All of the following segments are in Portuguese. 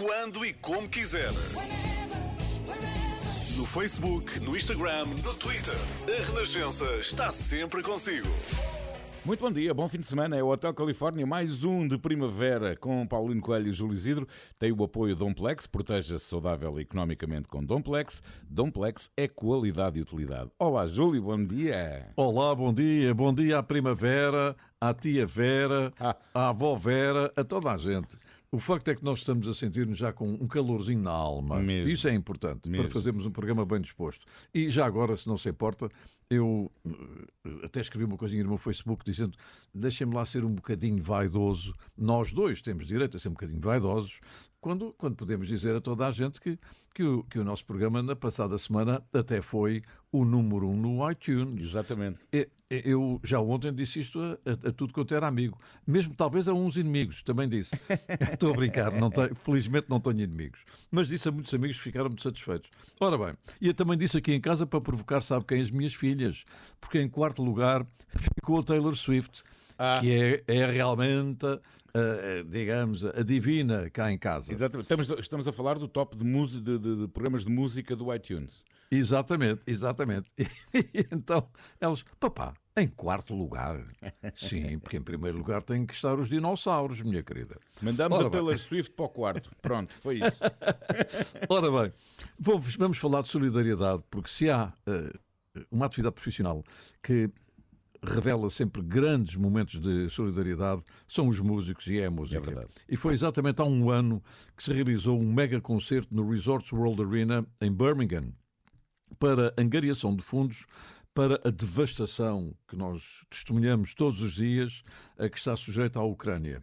quando e como quiser. No Facebook, no Instagram, no Twitter. A Renascença está sempre consigo. Muito bom dia, bom fim de semana. É o Hotel Califórnia, mais um de primavera com Paulino Coelho e Júlio Isidro. Tem o apoio Domplex, proteja-se saudável e economicamente com Domplex. Domplex é qualidade e utilidade. Olá, Júlio, bom dia. Olá, bom dia. Bom dia à primavera, à tia Vera, Ah. à avó Vera, a toda a gente. O facto é que nós estamos a sentir-nos já com um calorzinho na alma. Mesmo. Isso é importante Mesmo. para fazermos um programa bem disposto. E já agora, se não se importa, eu eh, até escrevi uma coisinha no meu Facebook dizendo deixem-me lá ser um bocadinho vaidoso. Nós dois temos direito a ser um bocadinho vaidosos quando, quando podemos dizer a toda a gente que, que, o, que o nosso programa na passada semana até foi o número um no iTunes. Exatamente. É, Eu já ontem disse isto a, a- a tudo quanto era amigo, mesmo talvez a uns inimigos, também disse. Estou a brincar, não tenho- felizmente não tenho inimigos. Mas disse a muitos amigos que ficaram muito satisfeitos. Ora bem, e eu também disse aqui em casa para provocar, sabe quem? As minhas filhas, porque em quarto lugar ficou a Taylor Swift, Ah. que é, é realmente, digamos, a divina cá em casa. Exatamente. Estamos, estamos a falar do top de, música, de, de- de programas de música do iTunes. Exatamente, exatamente. E então elas, papá, em quarto lugar. Sim, porque em primeiro lugar têm que estar os dinossauros, minha querida. Mandamos Ora a bem. Taylor Swift para o quarto. Pronto, foi isso. Ora bem, vamos, vamos falar de solidariedade, porque se há eh, uma atividade profissional que revela sempre grandes momentos de solidariedade, são os músicos e é a música. É verdade. E foi exatamente há um ano que se realizou um mega concerto no Resorts World Arena em Birmingham para angariação de fundos para a devastação que nós testemunhamos todos os dias a que está sujeita a Ucrânia.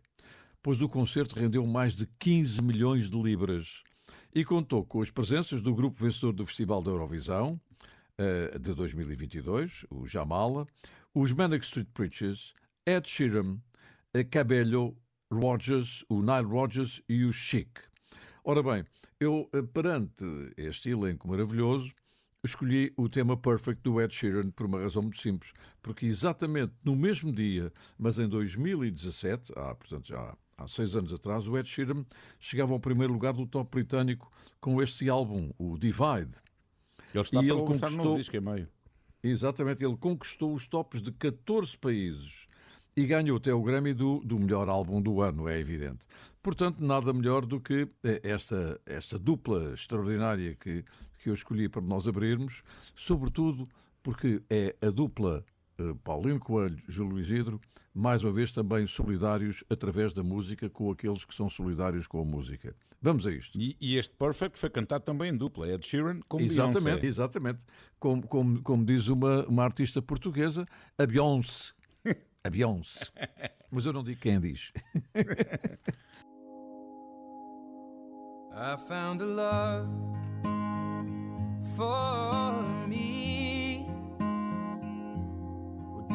Pois o concerto rendeu mais de 15 milhões de libras e contou com as presenças do grupo vencedor do Festival da Eurovisão eh, de 2022, o Jamala, os Manic Street Preachers, Ed Sheeran, a Cabello, Rogers, o Nile Rodgers e o Chic. Ora bem, eu, eh, perante este elenco maravilhoso, escolhi o tema Perfect do Ed Sheeran por uma razão muito simples, porque exatamente no mesmo dia, mas em 2017, ah, portanto já há seis anos atrás, o Ed Sheeran chegava ao primeiro lugar do top britânico com este álbum, o Divide. Ele está E para ele lançar um novo conquistou- disco em meio. Exatamente, ele conquistou os tops de 14 países e ganhou até o Grammy do, do melhor álbum do ano, é evidente. Portanto, nada melhor do que eh, esta, esta dupla extraordinária que, que eu escolhi para nós abrirmos, sobretudo porque é a dupla Paulino Coelho, Júlio Isidro, mais uma vez também solidários através da música com aqueles que são solidários com a música. Vamos a isto. E, e este Perfect foi cantado também em dupla. Ed Sheeran com Exatamente, Beyoncé. exatamente. Como, como, como diz uma, uma artista portuguesa, a Beyoncé. A Beyoncé. Mas eu não digo quem diz. I found a love for me.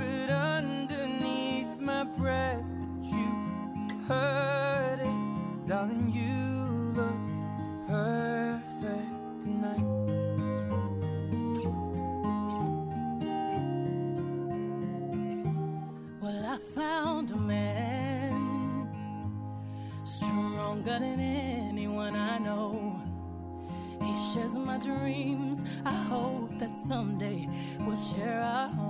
whispered underneath my breath, but you heard it, darling. You look perfect tonight. Well, I found a man stronger than anyone I know. He shares my dreams. I hope that someday we'll share our home.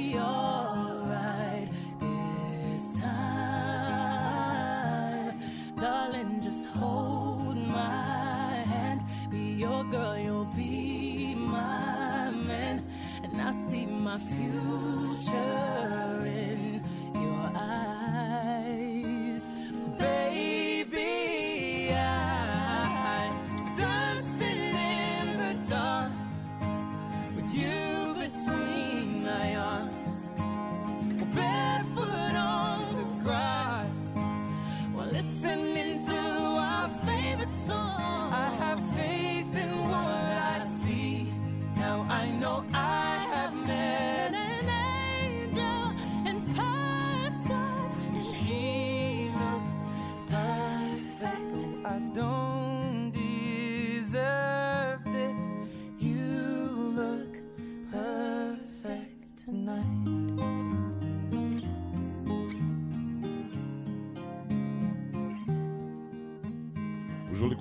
my future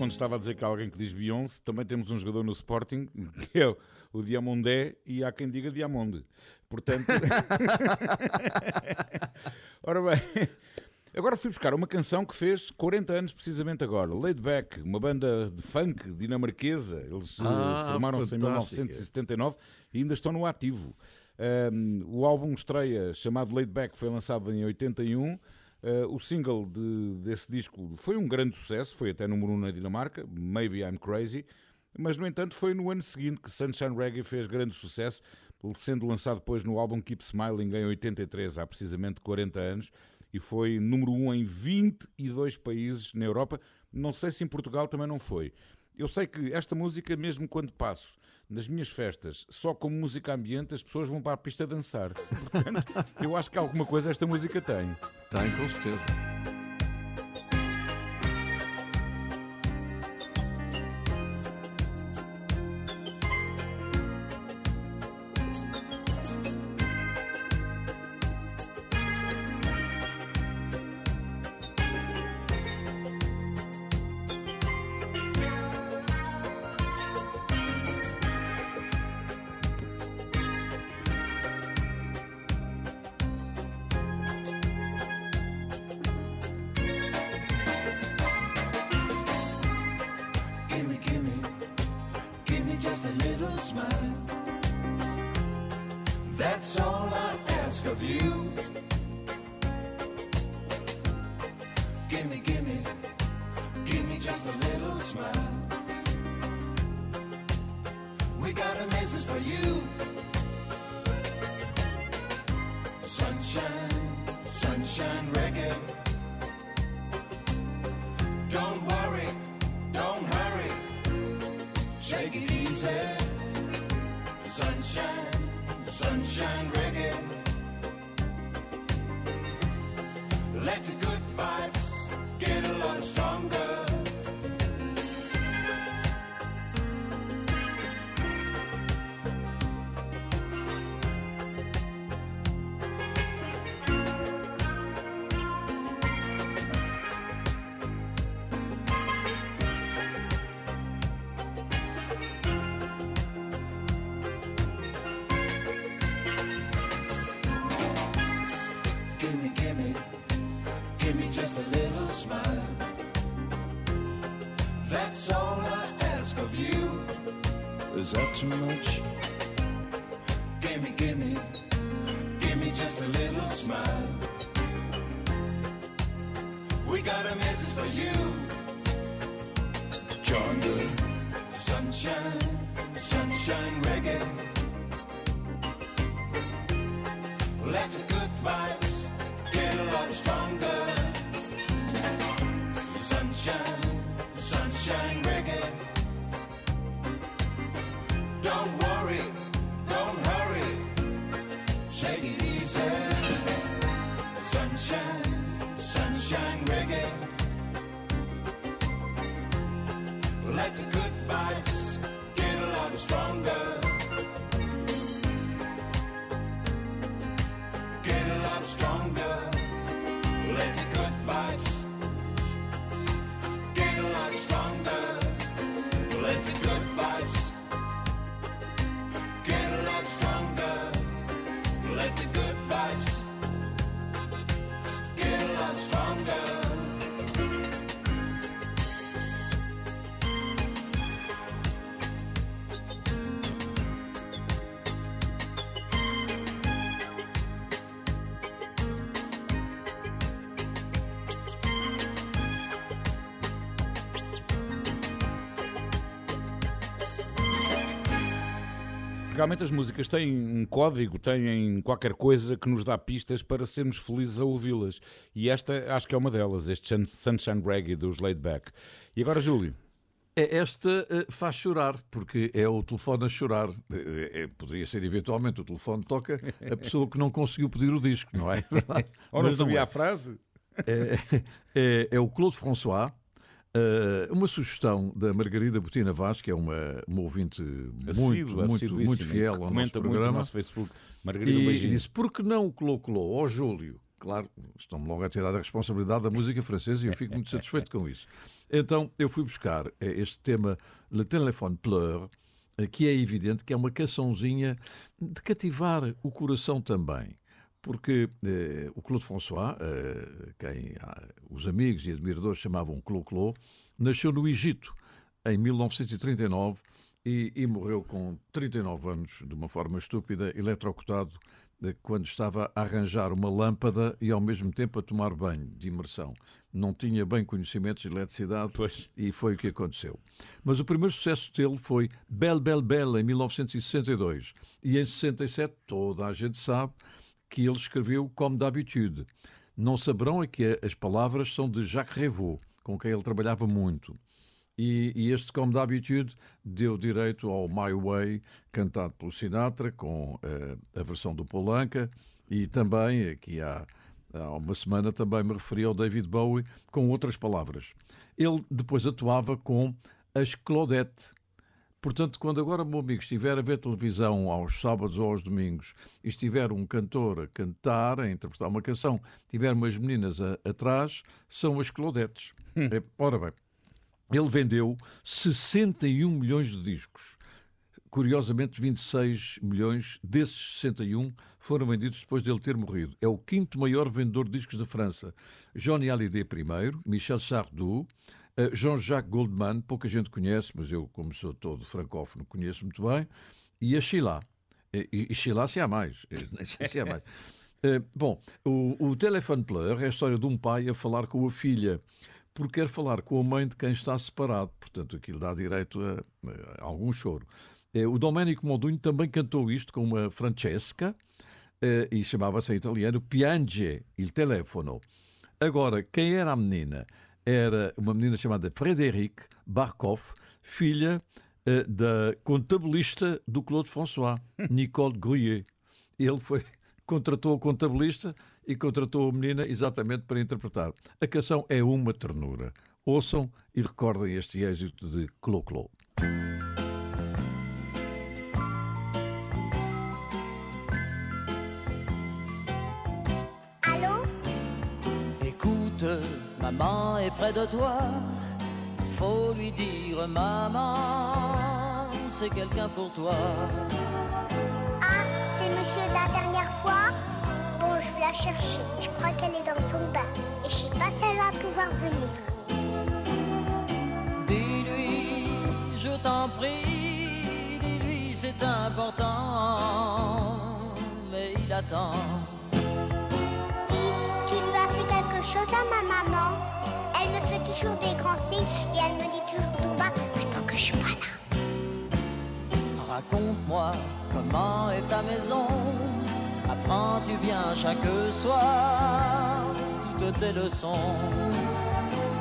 quando estava a dizer que há alguém que diz Beyoncé, também temos um jogador no Sporting, que é o- Diamondé, e há quem diga Diamonde. Portanto. Ora bem, agora fui buscar uma canção que fez 40 anos precisamente agora. Laid Back, uma banda de funk dinamarquesa. Eles eh, Ah, formaram-se em fantástica. 1979 e ainda estão no ativo. Um, o álbum estreia, chamado Laid Back, foi lançado em 81. Uh, o single de- desse disco foi um grande sucesso, foi até número 1 na Dinamarca, Maybe I'm Crazy, mas no entanto foi no ano seguinte que Sunshine Reggae fez grande sucesso, sendo lançado depois no álbum Keep Smiling em 83, há precisamente 40 anos, e foi número 1 em 22 países na Europa. Não sei se em Portugal também não foi. Eu sei que esta música, mesmo quando passo nas minhas festas só como música ambiente, as pessoas vão para a pista dançar. Portanto, eu acho que alguma coisa esta música tem. Tem, com certeza. Too much? Realmente as músicas têm um código, têm qualquer coisa que nos dá pistas para sermos felizes a ouvi-las. E esta acho que é uma delas, este Sunshine Reggae dos Laid Back. E agora, Júlio? É esta uh, faz chorar, porque é o telefone a chorar. É, é, poderia ser eventualmente o telefone toca a pessoa que não conseguiu pedir o disco, não é? Ou não sabia é. a frase? É, é, é, o Claude François. Uh, uma sugestão da Margarida Botina Vaz, que é uma, uma ouvinte muito, muito, muito fiel ao nosso programa. Muito no nosso Facebook. Margarida, e, um disse, por que não o colocou ao Júlio? Claro, estão-me logo a tirar a responsabilidade da música francesa e eu fico muito satisfeito com isso. Então eu fui buscar eh, este tema Le Téléphone Pleure, eh, que é evidente que é uma cançãozinha de cativar o coração também. Porque eh, o Claude François, eh, quem ah, os amigos e admiradores chamavam Clo-Clo, nasceu no Egito em 1939 e, e, morreu com 39 anos, de uma forma estúpida, eletrocutado quando estava a arranjar uma lâmpada e ao mesmo tempo a tomar banho de imersão. Não tinha bem conhecimentos de eletricidade pois. e foi o que aconteceu. Mas o primeiro sucesso dele foi Belle Belle Belle em 1962 e em 67 toda a gente sabe que ele escreveu Comme d'habitude. Não saberão é que as palavras são de Jacques Revaux, com quem ele trabalhava muito. E, e, este Como d'habitude deu direito ao My Way, cantado pelo Sinatra, com uh, a versão do Polanca, e também, aqui há, há uma semana, também me referi ao David Bowie, com outras palavras. Ele depois atuava com as Claudette. Portanto, quando agora o meu amigo estiver a ver televisão aos sábados ou aos domingos e estiver um cantor a cantar, a interpretar uma canção, tiver umas meninas a, atrás, são as Claudettes. Hum. É, ora bem, ele vendeu 61 milhões de discos. Curiosamente, 26 milhões desses 61 foram vendidos depois dele ter morrido. É o quinto maior vendedor de discos da França. Johnny Hallyday primeiro, Michel Sardou, Jean-Jacques Goldman, pouca gente conhece, mas eu, como sou todo francófono, conheço muito bem, e a Sheila. E, e Sheila se há mais, nem sei se há mais. Uh, bom, o, o Telefone Pleur é a história de um pai a falar com a filha porque quer falar com a mãe de quem está separado. Portanto, aquilo dá direito a, a algum choro. Eh, o Domenico Modugno também cantou isto com uma Francesca eh, e chamava-se em italiano Piange il telefono. Agora, quem era a menina? Era uma menina chamada Frédéric Barkov, filha eh, da contabilista do Claude François, Nicole Gruyère. Ele foi contratou a contabilista e contratou a menina exatamente para interpretar. A canção é uma ternura. Ouçam e recordem este êxito de Clo-Clo. Est près de toi. Il faut lui dire, maman, c'est quelqu'un pour toi. Ah, c'est monsieur de la dernière fois? Bon, je vais la chercher. Je crois qu'elle est dans son bain. Et je sais pas si elle va pouvoir venir. Dis-lui, je t'en prie, dis-lui, c'est important. Mais il attend. Dis, tu lui as fait quelque chose à ma maman? Elle me fait toujours des grands signes et elle me dit toujours tout bas, mais que je suis pas là. Raconte-moi comment est ta maison Apprends-tu bien chaque soir toutes tes leçons?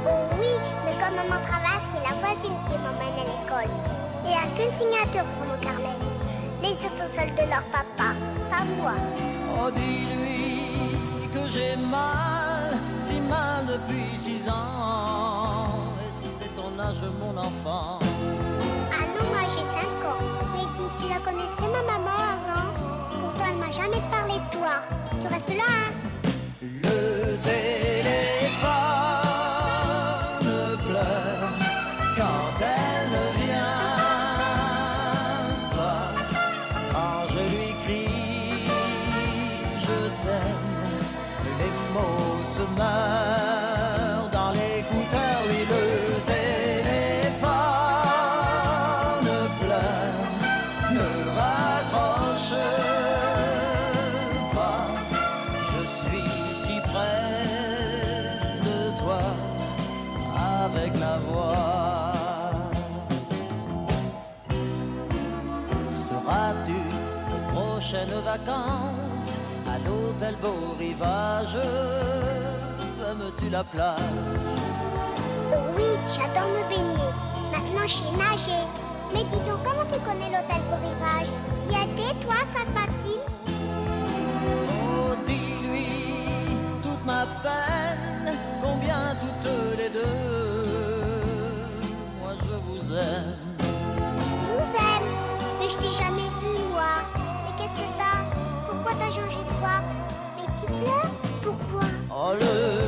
Oh oui, mais comme maman travaille, c'est la voisine qui m'emmène à l'école. Il n'y a qu'une signature sur mon carnet. Les autres seuls de leur papa, pas moi. Oh, dis-lui que j'ai mal, si mal depuis six ans. Et c'est ton âge, mon enfant. Ah non, moi j'ai cinq ans. Mais dis, tu la connaissais ma maman avant? Elle m'a jamais parlé de toi. Tu restes là, hein? L'hôtel Beau Rivage Aimes-tu la plage? Oui, j'adore me baigner. Maintenant, je sais nager. Mais dis donc, comment tu connais l'hôtel Beau Rivage? T'y étais, toi, Sainte-Maxime Oh, dis-lui toute ma peine, combien toutes les deux, moi je vous aime. nous aime. Mais je t'ai jamais vu, moi. Mais qu'est-ce que t'as? Pourquoi t'as changé de voix? tu Ağrı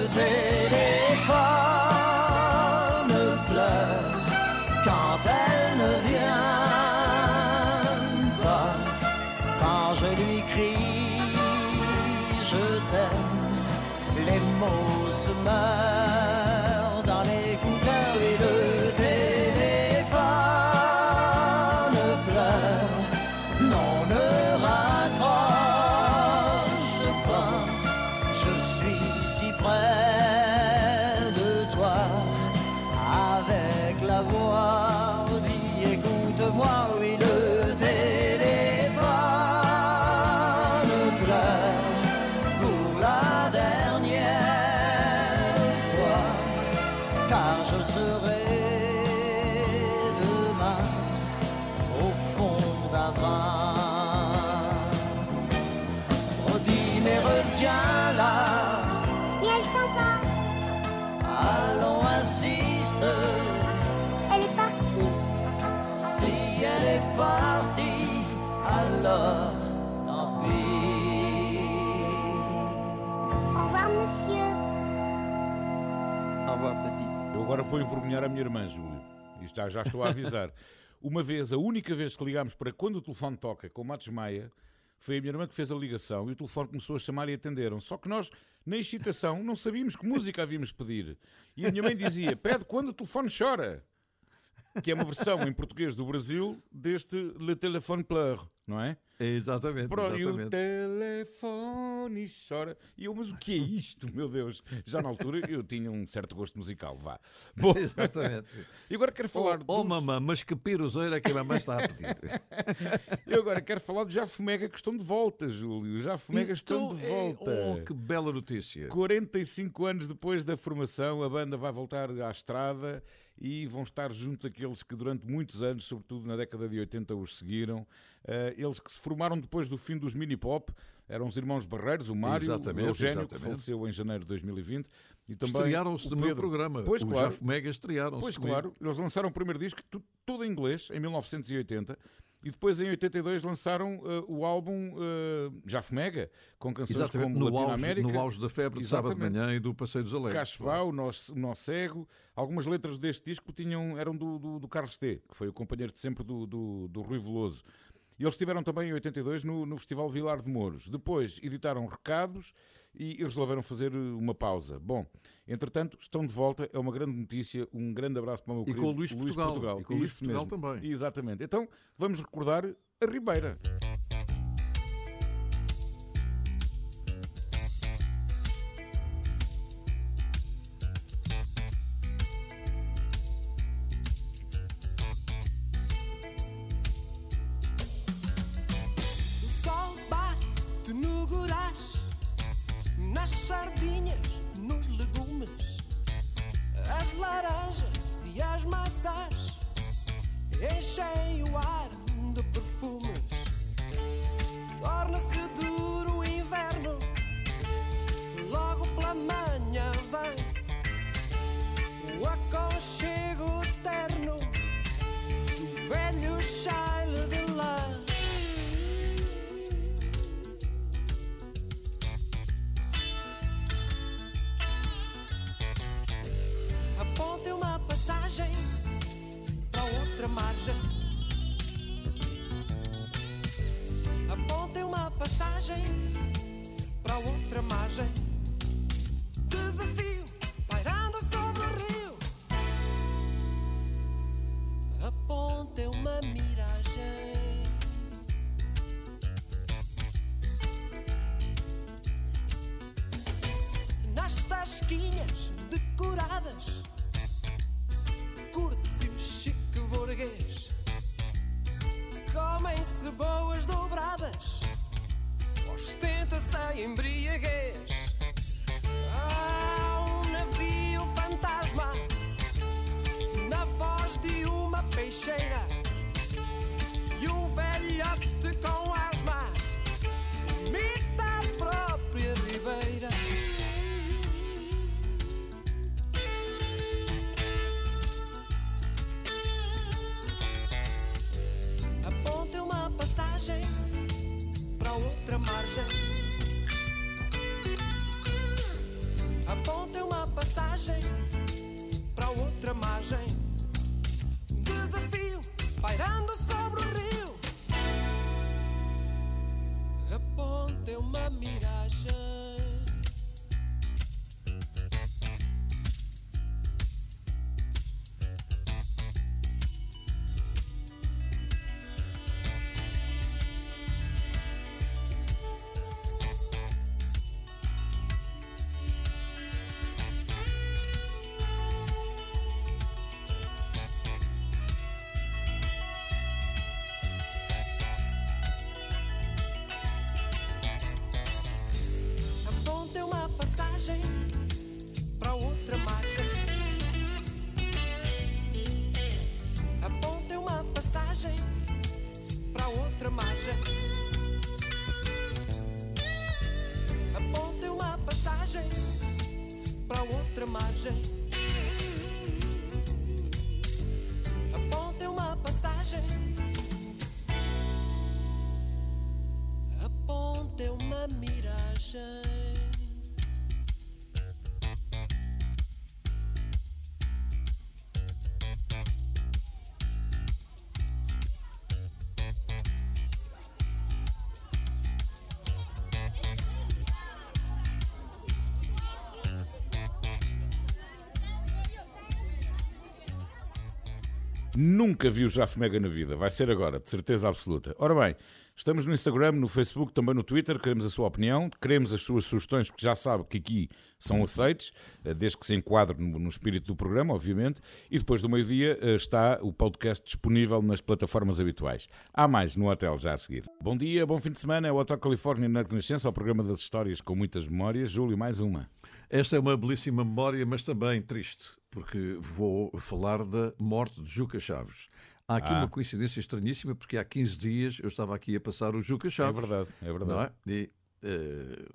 alors tant pis. Au revoir, monsieur. Au revoir, petite. Eu agora vou envergonhar a minha irmã, Júlio. Isto já, já estou a avisar. Uma vez, a única vez que ligámos para quando o telefone toca com o Matos Maia, foi a minha irmã que fez a ligação e o telefone começou a chamar e atenderam. Só que nós, na excitação, não sabíamos que música havíamos pedir. E a minha mãe dizia: pede quando o telefone chora. Que é uma versão em português do Brasil deste Le Téléphone Pleure, não é? Exatamente. Pronto, e o exatamente. telefone chora. E eu, mas o que é isto, meu Deus? Já na altura eu tinha um certo gosto musical, vá. Bom, Exatamente. e agora quero falar Oh, oh mamã, mas que piruzeira que a mamãe está a pedir. Eu agora quero falar do Jafomega que estão de volta, Júlio. Jafomega estão de é- volta. Oh, que bela notícia. 45 anos depois da formação, a banda vai voltar à estrada e vão estar junto daqueles que durante muitos anos, sobretudo na década de 80, os seguiram. Eh, eles que se formaram depois do fim dos mini pop, eram os irmãos Barreiros, o Mário, Exatamente, o Eugénio, que faleceu em janeiro de 2020, e também Estrearam-se o no meu programa. Pois o claro. Mega estrearam-se. Pois comigo. claro, eles lançaram o primeiro disco tu- tudo em inglês em 1980 e depois em 82 lançaram eh, o álbum uh, Jafo Mega com canções Exatamente, como no auge, Latinoamérica, no auge da febre de sábado de manhã e do Passeio dos Alegres. Cachebau, o nosso, o nosso Cego. Algumas letras deste disco tinham, eram do, do, do Carlos T, que foi o companheiro de sempre do, do, do Rui Veloso. E eles estiveram também em 82 no, no Festival Vilar de Mouros. Depois editaram recados e resolveram fazer uma pausa. Bom, entretanto, estão de volta, é uma grande notícia. Um grande abraço para o meu E querido com o Luís Portugal. E com o Luís Isso Portugal mesmo. também. Exatamente. Então, vamos recordar a Ribeira. Nunca vi o Jafo Mega na vida. Vai ser agora, de certeza absoluta. Ora bem, estamos no Instagram, no Facebook, também no Twitter. Queremos a sua opinião, queremos as suas sugestões, porque já sabe que aqui são aceites, eh, desde que se enquadre no, no espírito do programa, obviamente. E depois do meio-dia eh, está o podcast disponível nas plataformas habituais. Há mais no hotel já a seguir. Bom dia, bom fim de semana. É o Hotel Califórnia na Renascença, o programa das histórias com muitas memórias. Júlio, mais uma. Esta é uma belíssima memória, mas também triste, porque vou falar da morte de Juca Chaves. Há aqui Ah. uma coincidência estranhíssima, porque há 15 dias eu estava aqui a passar o Juca É Chaves. verdade, é verdade. é? E, eh,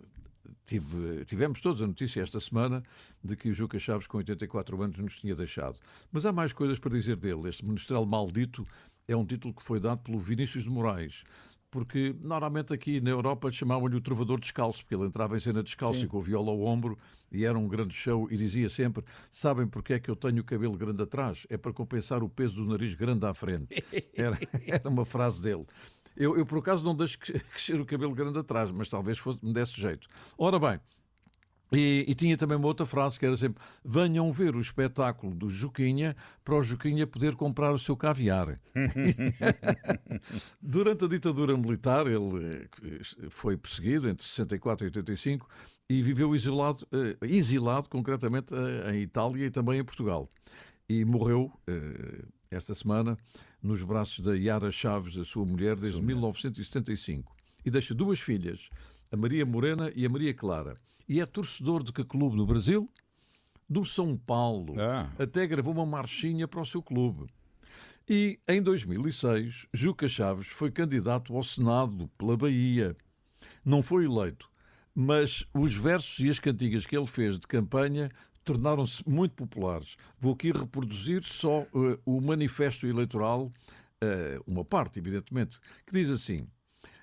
tive- tivemos todos a notícia esta semana de que o Juca Chaves, com 84 anos, nos tinha deixado. Mas há mais coisas para dizer dele. Este Menestral Maldito é um título que foi dado pelo Vinícius de Moraes. Porque normalmente aqui na Europa chamavam-lhe o trovador descalço, porque ele entrava em cena descalço e com o viola ao ombro e era um grande show e dizia sempre: Sabem porque é que eu tenho o cabelo grande atrás? É para compensar o peso do nariz grande à frente. Era, era uma frase dele. Eu, eu, por acaso, não deixo cres- crescer o cabelo grande atrás, mas talvez fosse, me desse jeito. Ora bem, e, e tinha também uma outra frase que era sempre: venham ver o espetáculo do Juquinha para o Juquinha poder comprar o seu caviar. Durante a ditadura militar, ele eh, foi perseguido entre 64 e 85 e viveu isolado, eh, exilado concretamente eh, em Itália e também em Portugal. E morreu esta semana nos braços da Yara Chaves, a sua mulher, desde 1975. E deixa duas filhas, a Maria Morena e a Maria Clara. E é torcedor de que clube no Brasil? Do São Paulo. Ah. Até gravou uma marchinha para o seu clube. E em 2006, Juca Chaves foi candidato ao Senado pela Bahia. Não foi eleito, mas os versos e as cantigas que ele fez de campanha tornaram-se muito populares. Vou aqui reproduzir só eh, o manifesto eleitoral, eh, uma parte, evidentemente, que diz assim: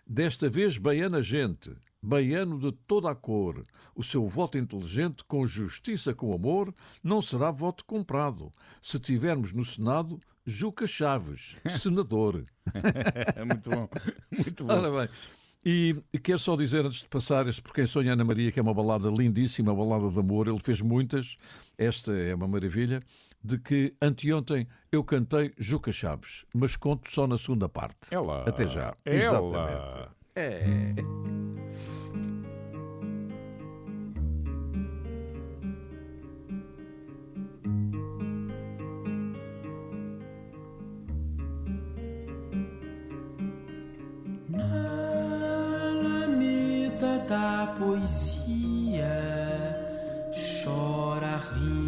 Desta vez, baiana gente, baiano de toda a cor, o seu voto inteligente, com justiça, com amor, não será voto comprado. Se tivermos no Senado, Juca Chaves, senador. É muito bom. Muito bom. Ora bem, e quero só dizer, antes de passar este Por Quem Sonha Ana Maria, que é uma balada lindíssima, uma balada de amor, ele fez muitas, esta é uma maravilha, de que anteontem eu cantei Juca Chaves, mas conto só na segunda parte. Lá. Até já. É Exatamente. É. da poesia. Chora rimas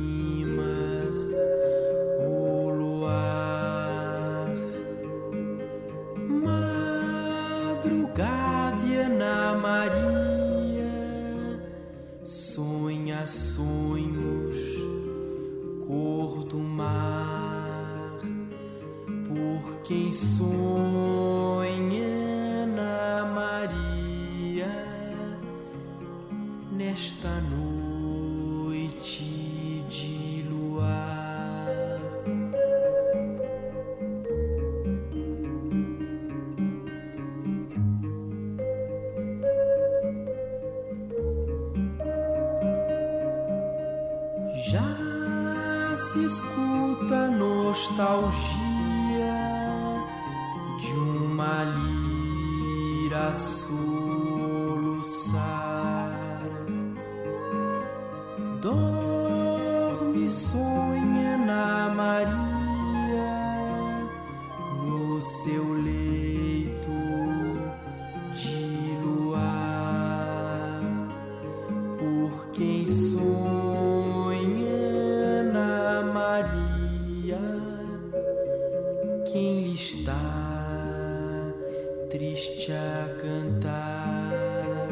cantar.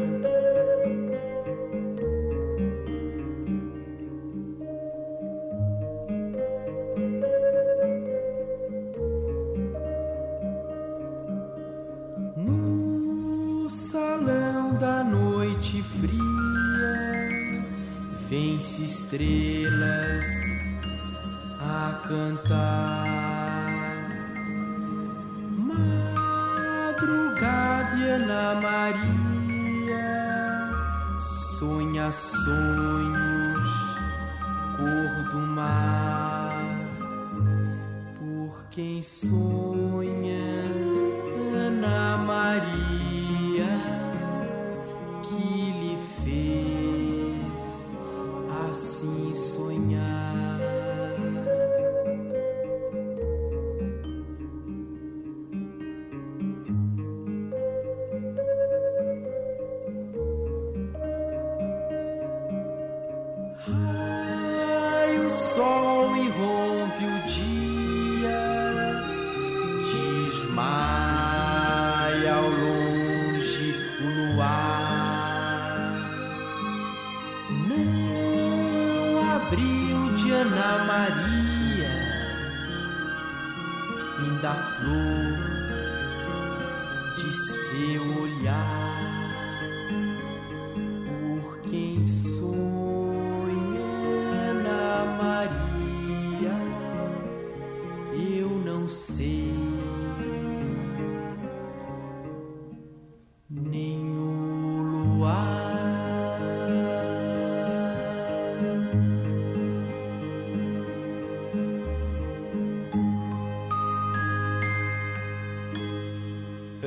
No salão da noite fria, vence estrelas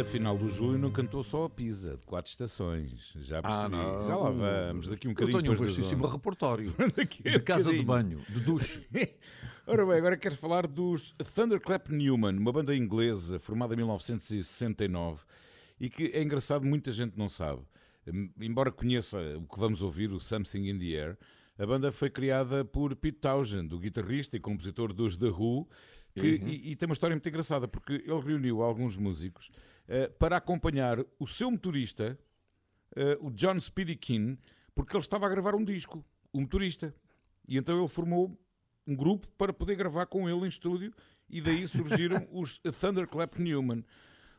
Afinal, o Júlio não cantou só a Pisa, de quatro estações. Já percebi. Ah. Já lá vamos, daqui um Eu bocadinho tenho um vastíssimo repertório Daqui de casa de banho, de duche. Ora bem, agora quero falar dos Thunderclap Newman, uma banda inglesa formada em 1969 e que é engraçado, muita gente não sabe. Hum, Embora conheça o que vamos ouvir, o Something in the Air, a banda foi criada por Pete Townshend, o guitarrista e compositor dos The Who, que- e, e tem uma história muito engraçada, porque ele reuniu alguns músicos eh, para acompanhar o seu motorista, eh, o John Speedy King, porque ele estava a gravar um disco, o motorista. E então ele formou um grupo para poder gravar com ele em estúdio e daí surgiram os Thunderclap Newman.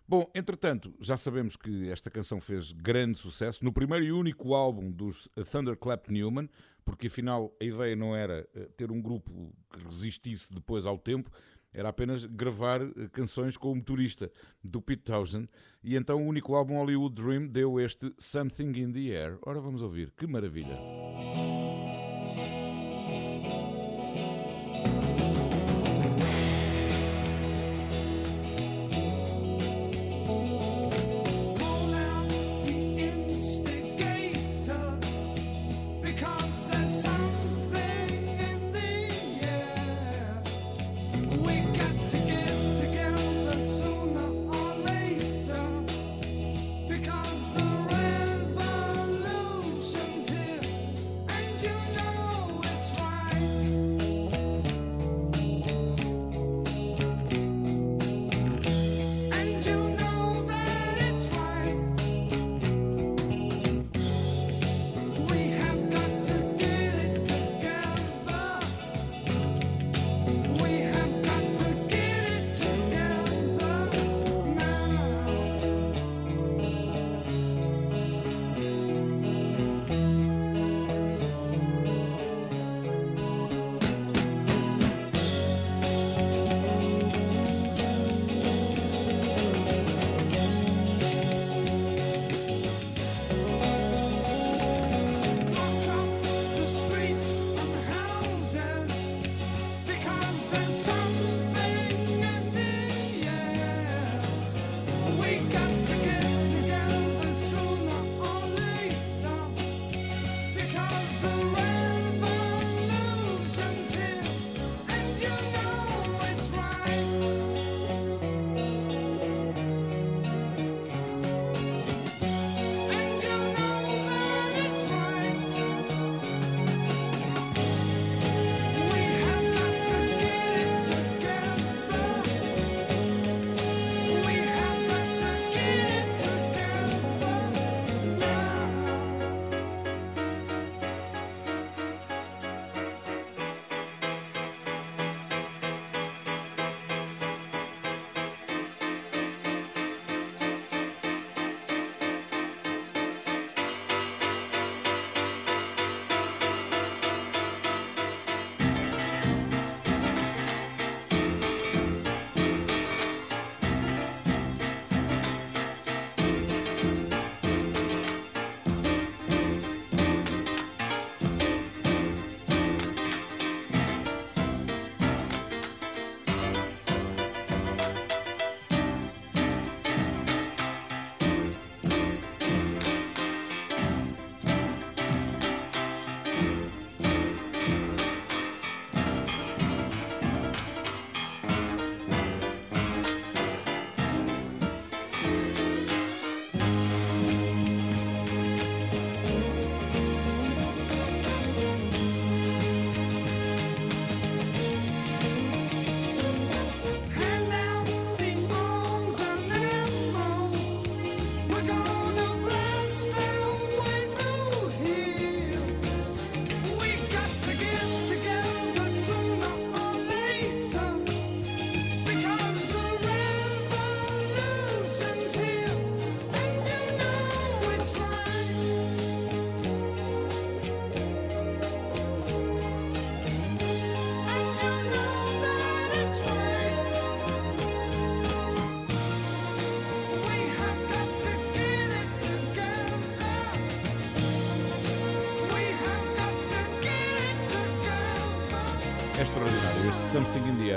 Bom, entretanto, já sabemos que esta canção fez grande sucesso no primeiro e único álbum dos Thunderclap Newman, porque afinal a ideia não era eh, ter um grupo que resistisse depois ao tempo, era apenas gravar eh, canções com o motorista do Pete Townshend, e então o único álbum Hollywood Dream deu este Something in the Air. Ora, vamos ouvir, que maravilha!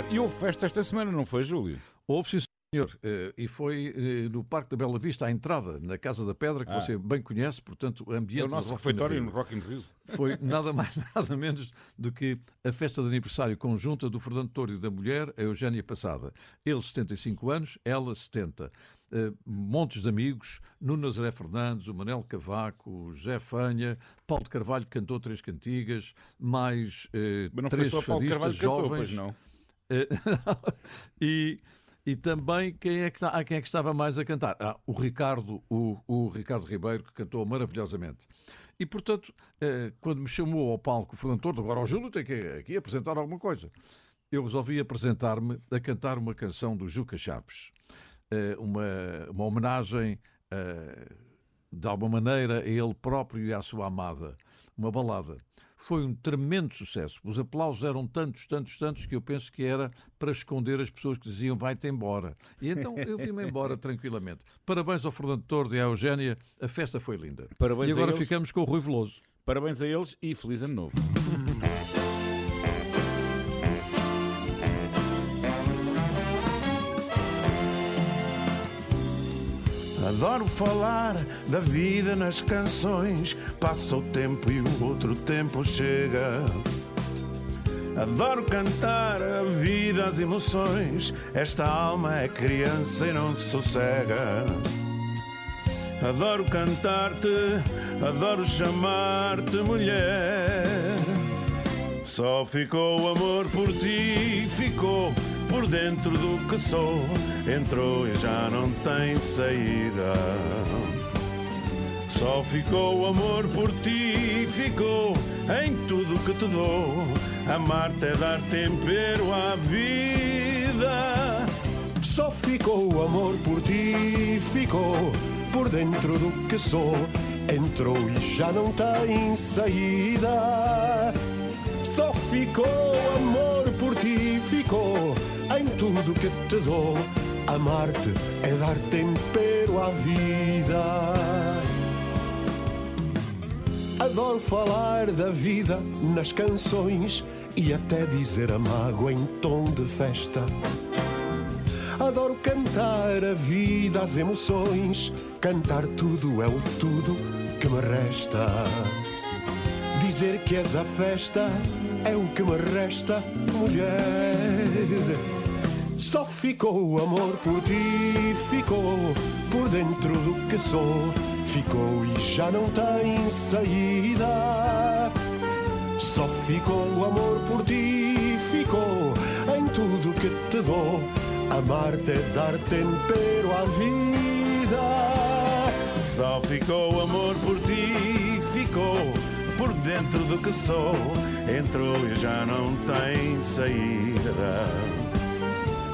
Air. E houve festa esta semana, não foi, Júlio? Houve, sim, senhor. Eh, E foi eh, no Parque da Bela Vista, à entrada, na Casa da Pedra, que Ah. você bem conhece, portanto, o ambiente É o nosso refeitório Rio. no Rock in Rio. Foi nada mais, nada menos do que a festa de aniversário conjunta do Fernando Torre e da mulher, a Eugénia Passada. Ele, 75 anos, ela, 70. Eh, montes de amigos, Nuno Nazaré Fernandes, o Manel Cavaco, o José Fanha, Paulo de Carvalho cantou três cantigas, mais eh, Mas não foi três só Paulo Carvalho cantou, jovens. pois não. Eh, e, e também quem é, que, ah, quem é que estava mais a cantar? Ah, o Ricardo, o, o Ricardo Ribeiro, que cantou maravilhosamente. E, portanto, eh, quando me chamou ao palco o Fernando Tordo, agora o Júlio tem que aqui apresentar alguma coisa. Eu resolvi apresentar-me a cantar uma canção do Juca Chaves. Eh, uma, uma homenagem, de alguma maneira, a ele próprio e à sua amada. Uma balada. Foi um tremendo sucesso. Os aplausos eram tantos, tantos, tantos que eu penso que era para esconder as pessoas que diziam vai-te embora. E então eu vim-me embora tranquilamente. Parabéns ao Fernando Tordo e à Eugénia. A festa foi linda. Parabéns e agora ficamos com o Rui Veloso. Parabéns a eles e feliz ano novo. Adoro falar da vida nas canções. Passa o tempo e o outro tempo chega. Adoro cantar a vida, as emoções. Esta alma é criança e não sossega. Adoro cantar-te, adoro chamar-te mulher. Só ficou o amor por ti, ficou por dentro do que sou. Entrou e já não tem saída. Só ficou o amor por ti, ficou em tudo que te dou. Amar-te é dar tempero à vida. Só ficou o amor por ti, ficou por dentro do que sou. Entrou e já não tem saída. Só ficou o amor por ti, ficou tudo que te dou. Amar-te é dar tempero à vida. Adoro falar da vida nas canções e até dizer a mágoa em tom de festa. Adoro cantar a vida, as emoções. Cantar tudo é o tudo que me resta. Dizer que és a festa é o que me resta, mulher. Só ficou o amor por ti, ficou por dentro do que sou. Ficou e já não tem saída. Só ficou o amor por ti, ficou em tudo que te dou. Amar-te é dar tempero à vida. Só ficou o amor por ti, ficou por dentro do que sou. Entrou e já não tem saída.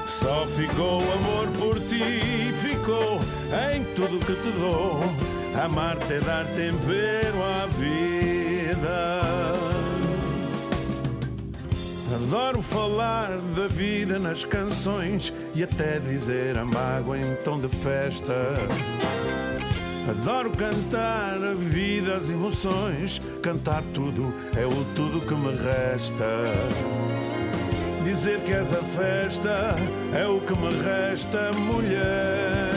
Só ficou amor por ti, ficou em tudo que te dou. Amar-te é dar tempero à vida. Adoro falar da vida nas canções e até dizer a mágoa em tom de festa. Adoro cantar a vida, as emoções, cantar tudo é o tudo que me resta. Dizer que és a festa é o que me resta, mulher.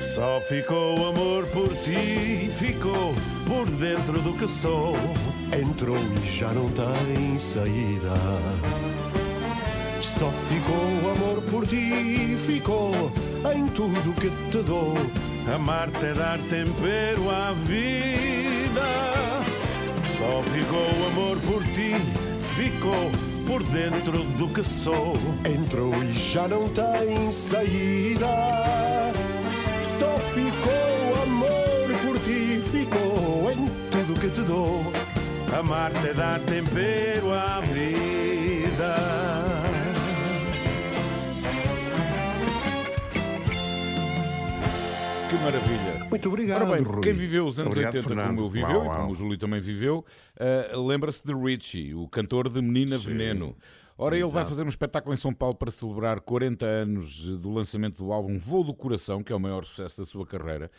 Só ficou amor por ti, ficou por dentro do que sou. Entrou e já não tem saída. Só ficou amor por ti, ficou em tudo que te dou. Amar-te é dar tempero à vida. Só ficou amor por ti, ficou por dentro do que sou. Entrou e já não tem saída. Só ficou o amor por ti, ficou em tudo que te dou. Amar-te é dar tempero à vida. Que maravilha. Muito obrigado, Ora bem, Rui. quem viveu os anos Obrigado, 80 Fernando. como eu viveu Uau, e como uau. o Júlio também viveu, eh, lembra-se de Richie, o cantor de Menina Veneno. Ora, ele vai Exato. fazer um espetáculo em São Paulo para celebrar 40 anos do lançamento do álbum Voo do Coração, que é o maior sucesso da sua carreira.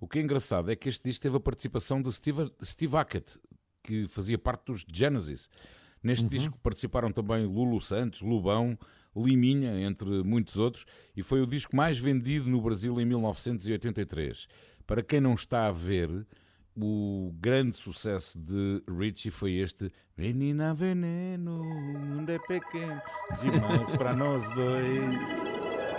O que é engraçado é que este disco teve a participação de Steve, Steve Hackett, que fazia parte dos Genesis. Neste disco participaram também Lulu Santos, Lubão, Liminha, entre muitos outros, e foi o disco mais vendido no Brasil em 1983. Para quem não está a ver, o grande sucesso de Richie foi este Menina Veneno, o mundo é pequeno, demais para nós dois.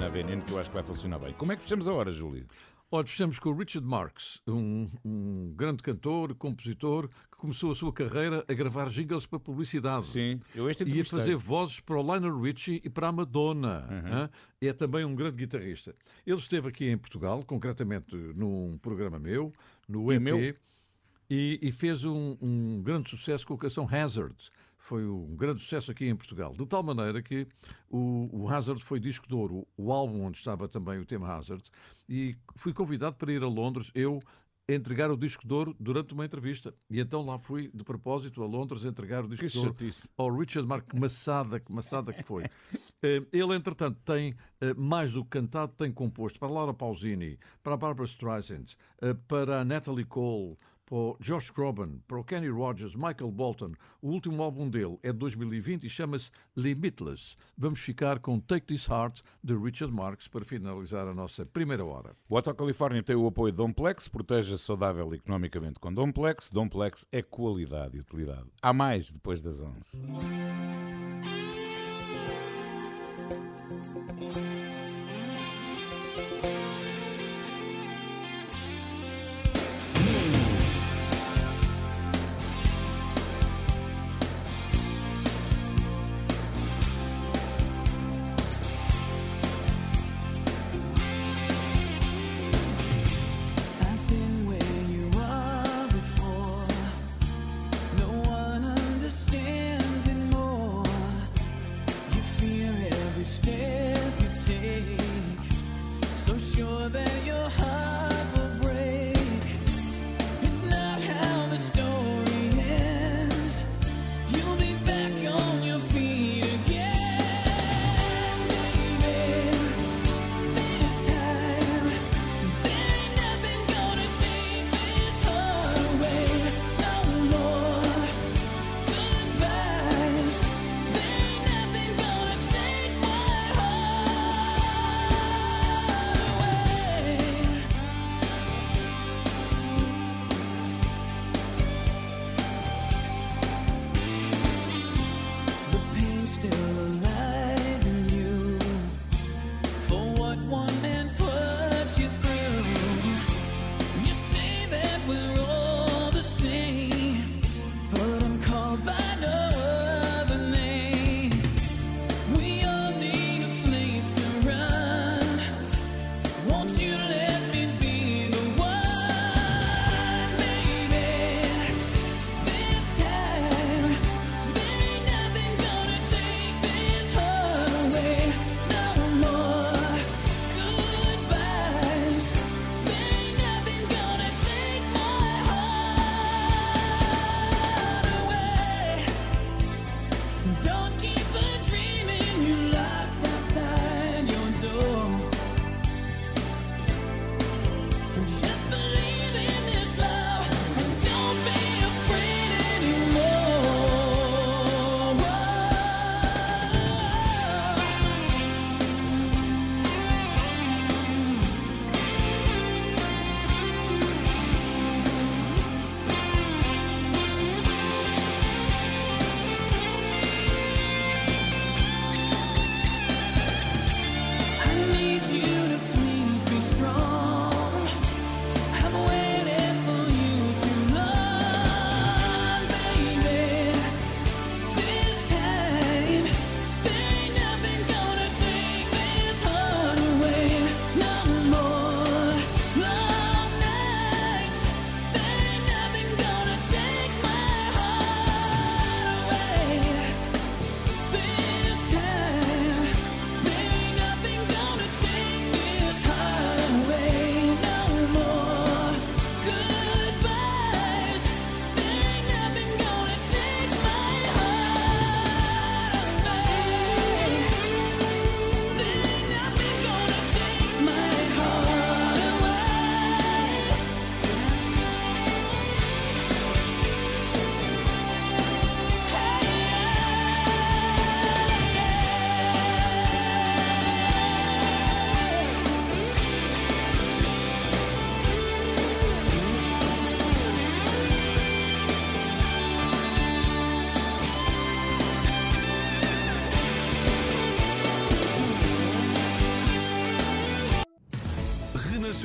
Este Menina Veneno que eu acho que vai funcionar bem. Como é que fechamos a hora, Júlio? Olha, fechamos com o Richard Marx, um, um grande cantor, compositor, que começou a sua carreira a gravar jingles para publicidade. Sim, eu este E a fazer vozes para o Lionel Richie e para a Madonna. Uhum. hã? É também um grande guitarrista. Ele esteve aqui em Portugal, concretamente num programa meu, no E ET, meu? e, e fez um, um grande sucesso com a canção Hazard. Foi um grande sucesso aqui em Portugal. De tal maneira que o, o Hazard foi disco de ouro, o álbum onde estava também o tema Hazard, e fui convidado para ir a Londres, eu entregar o disco de ouro durante uma entrevista. E então lá fui de propósito a Londres entregar o disco Que de ouro ao Richard Mark, maçada, que maçada que foi. Eh, Ele, entretanto, tem eh, mais do que cantado, tem composto para Laura Pausini, para a Barbara Streisand, eh, para a Natalie Cole, para o Josh Groban, para o Kenny Rogers, Michael Bolton. O último álbum dele é de 2020 e chama-se Limitless. Vamos ficar com Take This Heart de Richard Marx para finalizar a nossa primeira hora. O Hotel Califórnia tem o apoio de Domplex, proteja saudável economicamente com Domplex. Domplex é qualidade e utilidade. Há mais depois das 11.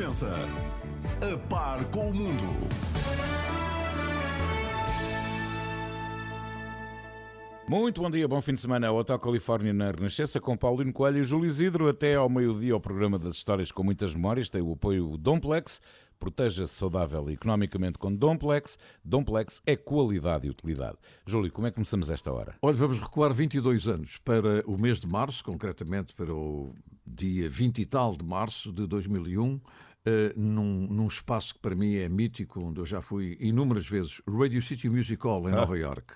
Renascença. A par com o mundo. Muito bom dia, bom fim de semana. O Hotel Califórnia na Renascença com Paulino Coelho e Júlio Isidro. Até ao meio-dia, o programa das histórias com muitas memórias. Tem o apoio Domplex. Proteja-se saudável e economicamente com Domplex. Domplex é qualidade e utilidade. Júlio, como é que começamos esta hora? Olha, vamos recuar 22 anos para o mês de março, concretamente para o dia 20 e tal de março de 2001, eh, num, num espaço que para mim é mítico, onde eu já fui inúmeras vezes, Radio City Music Hall, em Ah. Nova York.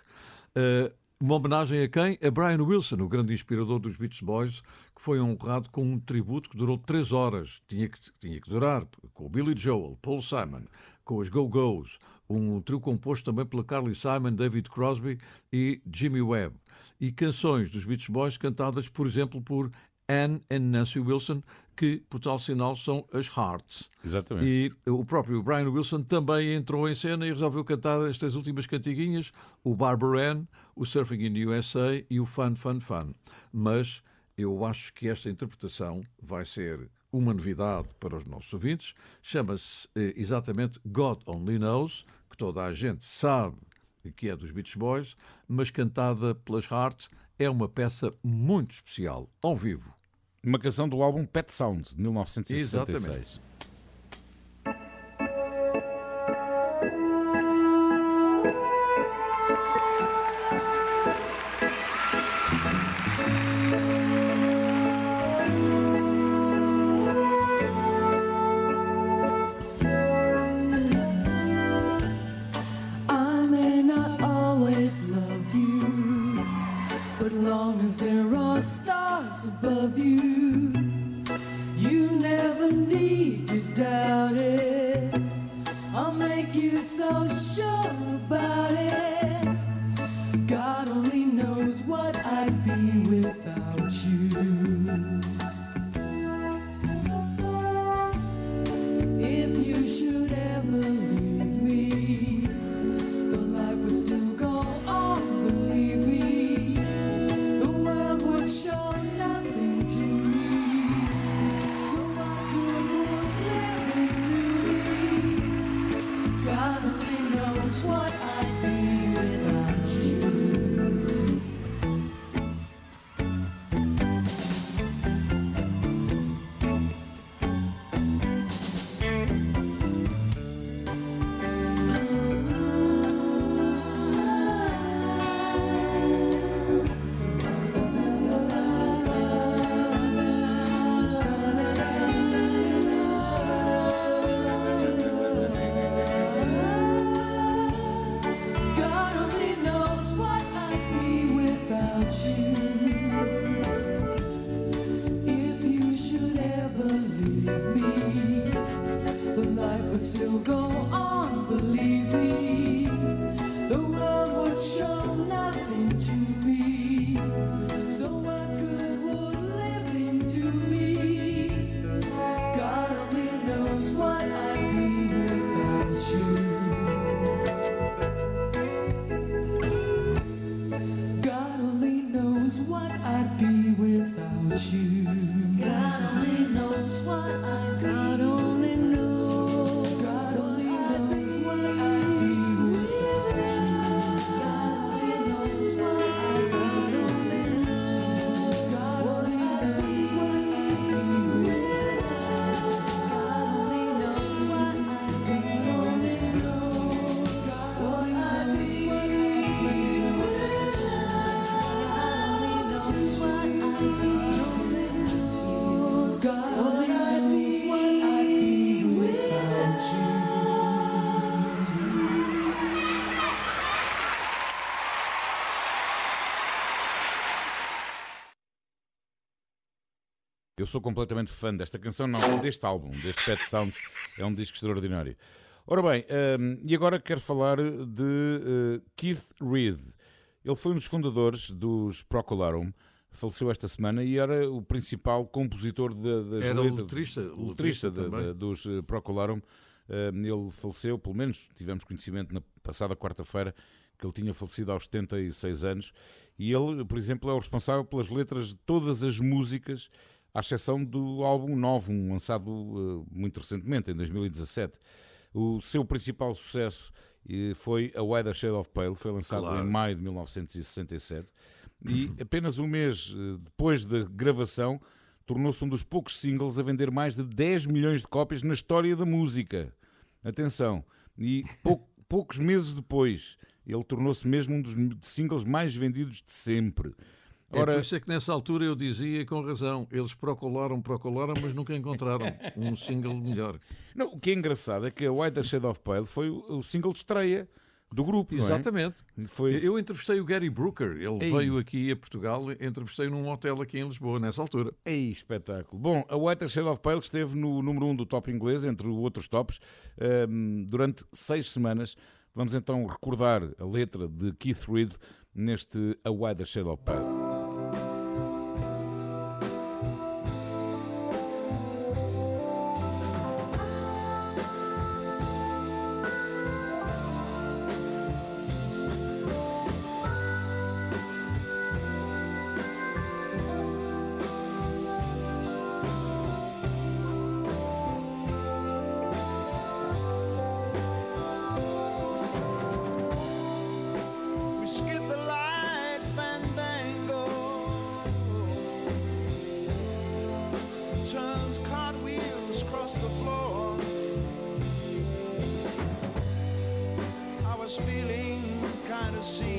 Eh, Uma homenagem a quem? A Brian Wilson, o grande inspirador dos Beach Boys, que foi honrado com um tributo que durou três horas. Tinha que, tinha que durar, com o Billy Joel, Paul Simon, com os Go-Go's, um trio composto também pela Carly Simon, David Crosby e Jimmy Webb. E canções dos Beach Boys cantadas, por exemplo, por Anne e Nancy Wilson, que, por tal sinal, são as Hearts. Exatamente. E o próprio Brian Wilson também entrou em cena e resolveu cantar estas últimas cantiguinhas, o Barbara Ann, o Surfing in USA e o Fun Fun Fun. Mas eu acho que esta interpretação vai ser uma novidade para os nossos ouvintes. Chama-se eh, exatamente God Only Knows, que toda a gente sabe que é dos Beach Boys, mas cantada pelas Hearts, é uma peça muito especial, ao vivo. Uma canção do álbum Pet Sounds, de 1966. Exatamente. Sou completamente fã desta canção, não, deste álbum, deste Pet Sound. É um disco extraordinário. Ora bem, hum, e agora quero falar de eh, Keith Reed. Ele foi um dos fundadores dos Procolarum, faleceu esta semana e era o principal compositor da- das Era o letrista- letrista também. da- dos eh, Procolarum. Eh, ele faleceu, pelo menos tivemos conhecimento na passada quarta-feira que ele tinha falecido aos 76 anos. E ele, por exemplo, é o responsável pelas letras de todas as músicas, à exceção do álbum novo, lançado eh, muito recentemente, em 2017. O seu principal sucesso eh, foi A Wider Shade of Pale, foi lançado Claro. em maio de 1967. E apenas um mês eh, depois da gravação, tornou-se um dos poucos singles a vender mais de 10 milhões de cópias na história da música. Atenção, e pou- poucos meses depois, ele tornou-se mesmo um dos singles mais vendidos de sempre. É por isso é que nessa altura eu dizia com razão, eles procuraram, procuraram, mas nunca encontraram um single melhor. Não, o que é engraçado é que a White Shade of Pale foi o, o single de estreia. do grupo. é? Exatamente. Foi... Eu entrevistei o Gary Brooker, ele Ei. veio aqui a Portugal, entrevistei num hotel aqui em Lisboa, nessa altura. Ei, espetáculo. Bom, a Whiter Shade of Pale esteve no número 1 um do top inglês, entre outros tops, ehm, durante seis semanas. Vamos então recordar a letra de Keith Reed neste A Whiter Shade of Pale. Kind of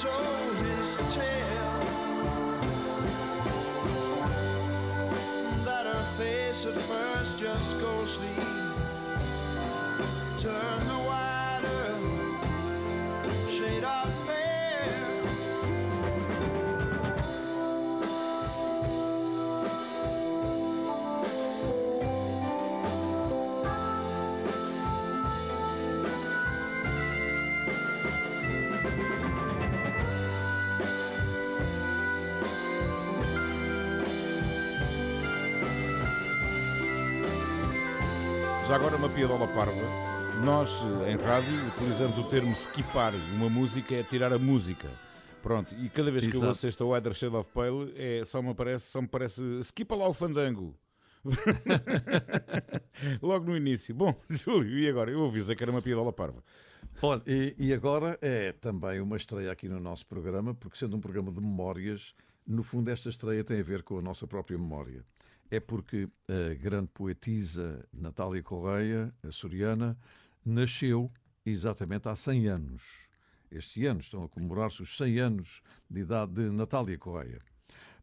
told his tale. that her face at first just ghostly turn the wider shade of Já agora uma piadola parva. Nós, em rádio, utilizamos o termo skipar. Uma música é tirar a música. Pronto, e cada vez que eu ouço esta Weather Shade of Pale, é, só, me aparece, só me parece skipa lá o fandango. Logo no início. Bom, Júlio, e agora? Eu avisei que era uma piadola parva. Olha, e, e agora é também uma estreia aqui no nosso programa, porque sendo um programa de memórias, no fundo esta estreia tem a ver com a nossa própria memória. É porque a grande poetisa Natália Correia, a soriana, nasceu exatamente há 100 anos. Este ano estão a comemorar-se os 100 anos de idade de Natália Correia.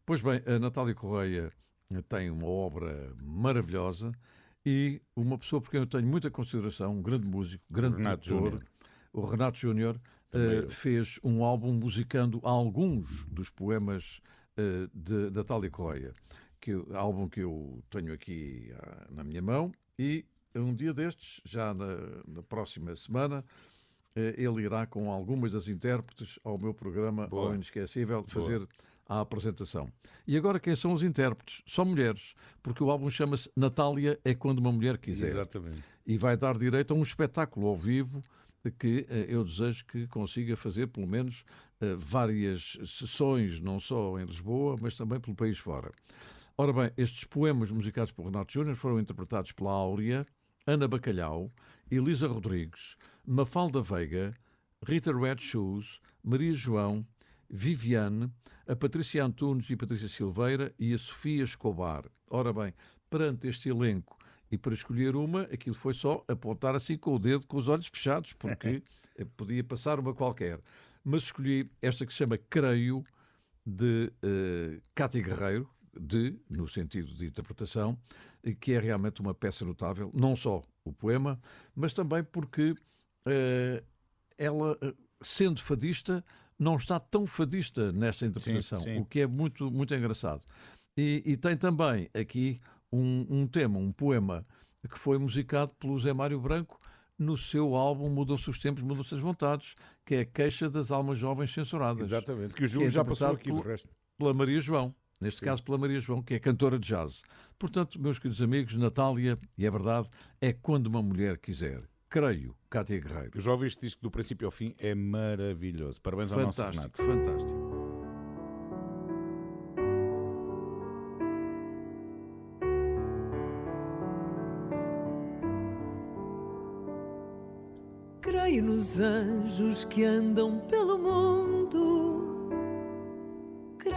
Pois bem, a Natália Correia tem uma obra maravilhosa e uma pessoa por quem eu tenho muita consideração, um grande músico, grande Renato produtor, o Renato Júnior, eu. fez um álbum musicando alguns dos poemas eh, de Natália Correia, que eu- álbum que eu tenho aqui ah, na minha mão e um dia destes, já na, na próxima semana, eh, ele irá com algumas das intérpretes ao meu programa Boa. ao Inesquecível Boa. fazer a apresentação. E agora quem são os intérpretes? Só mulheres, porque o álbum chama-se Natália é quando uma mulher quiser. Exatamente. E vai dar direito a um espetáculo ao vivo que eh, eu desejo que consiga fazer pelo menos eh, várias sessões, não só em Lisboa, mas também pelo país fora. Ora bem, estes poemas musicados por Renato Júnior foram interpretados pela Áurea, Ana Bacalhau, Elisa Rodrigues, Mafalda Veiga, Rita Red Shoes, Maria João, Viviane, a Patrícia Antunes e Patrícia Silveira e a Sofia Escobar. Ora bem, perante este elenco e para escolher uma, aquilo foi só apontar assim com o dedo, com os olhos fechados, porque podia passar uma qualquer. Mas escolhi esta que se chama Creio, de uh, Cátia Guerreiro, de, no sentido de interpretação, eh, que é realmente uma peça notável, não só o poema, mas também porque eh, ela, eh, sendo fadista, não está tão fadista nesta interpretação, sim. o que é muito, muito engraçado. E, e tem também aqui um, um tema, um poema, que foi musicado pelo Zé Mário Branco no seu álbum Mudam-se os Tempos, Mudam-se as Vontades, que é a Queixa das Almas Jovens Censuradas. Exatamente, que o Júlio é já passou aqui, do resto. Pela Maria João, neste caso pela Maria João, que é cantora de jazz. Portanto, meus queridos amigos, Natália, e é verdade, é quando uma mulher quiser. Creio, Cátia Guerreiro. Eu já ouvi este disco do princípio ao fim, é maravilhoso. Parabéns ao nosso Fantástico, Renato. fantástico. Creio nos anjos que andam pelo mundo.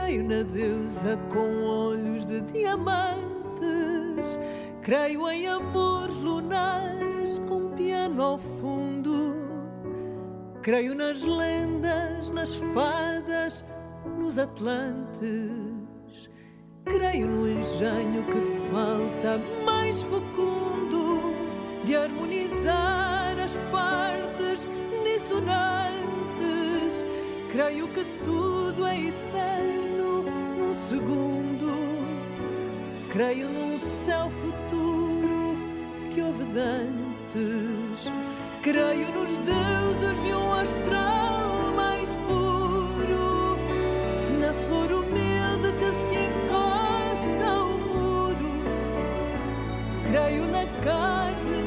Creio na deusa com olhos de diamantes. Creio em amores lunares com piano ao fundo. Creio nas lendas, nas fadas, nos atlantes. Creio no engenho que falta mais fecundo de harmonizar as partes dissonantes. Creio que tudo é eterno segundo. Creio num céu futuro que houve dantes. Creio nos deuses de um astral mais puro, na flor humilde que se encosta ao muro. Creio na carne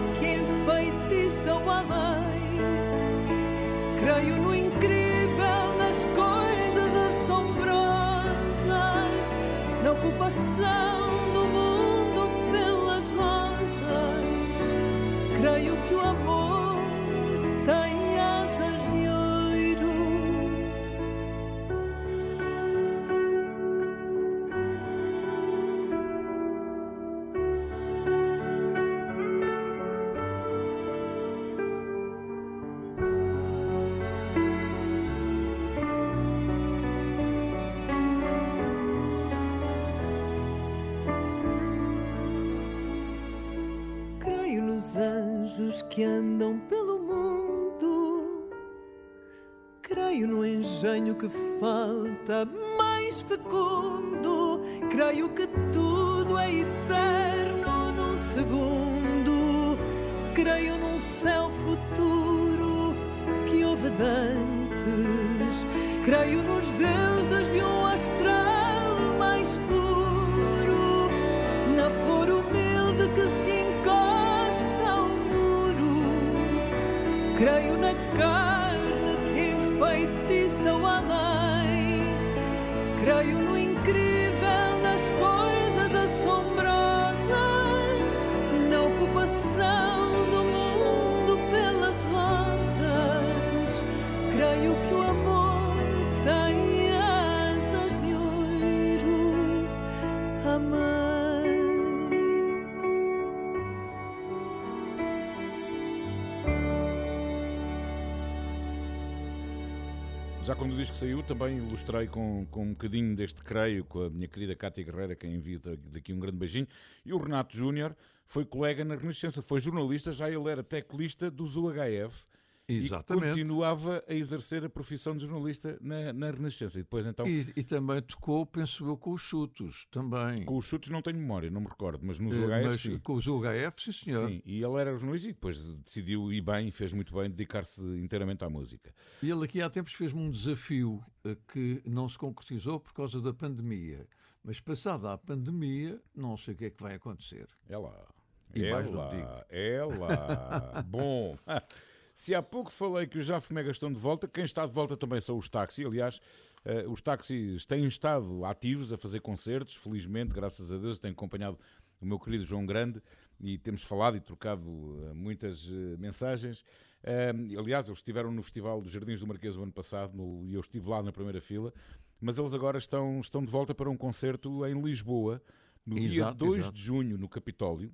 na No engenho que falta mais fecundo. Creio que tudo é eterno num segundo. Creio num céu futuro que houve dantes. Creio nos deuses de um astral mais puro. Na flor humilde que se encosta ao muro. Creio na carne Creio Já quando o disco saiu, também ilustrei com, com um bocadinho deste creio com a minha querida Cátia Guerreira, quem envia daqui um grande beijinho. E o Renato Júnior foi colega na Renascença, foi jornalista, já ele era teclista dos UHF Exatamente. E continuava a exercer a profissão de jornalista na, na Renascença. E depois então. E, e também tocou, penso eu, com os chutos, também. Com os chutos não tenho memória, não me recordo, mas nos Eh, UHF mas sim. Com os UHF, sim, senhor. Sim, e ele era jornalista e depois decidiu ir bem, fez muito bem, dedicar-se inteiramente à música. E ele aqui há tempos fez-me um desafio eh, que não se concretizou por causa da pandemia. Mas passada a pandemia, não sei o que é que vai acontecer. É lá. E é mais não lá, digo. é lá. Bom, se há pouco falei que os Já Fumega estão de volta, quem está de volta também são os táxis. Aliás, eh, os táxis têm estado ativos a fazer concertos, felizmente, graças a Deus, têm acompanhado o meu querido João Grande e temos falado e trocado eh, muitas eh, mensagens. Aliás, eles estiveram no Festival dos Jardins do Marquês o ano passado no- e eu estive lá na primeira fila, mas eles agora estão, estão de volta para um concerto em Lisboa, no dia Exato, 2 exato. de junho, no Capitólio.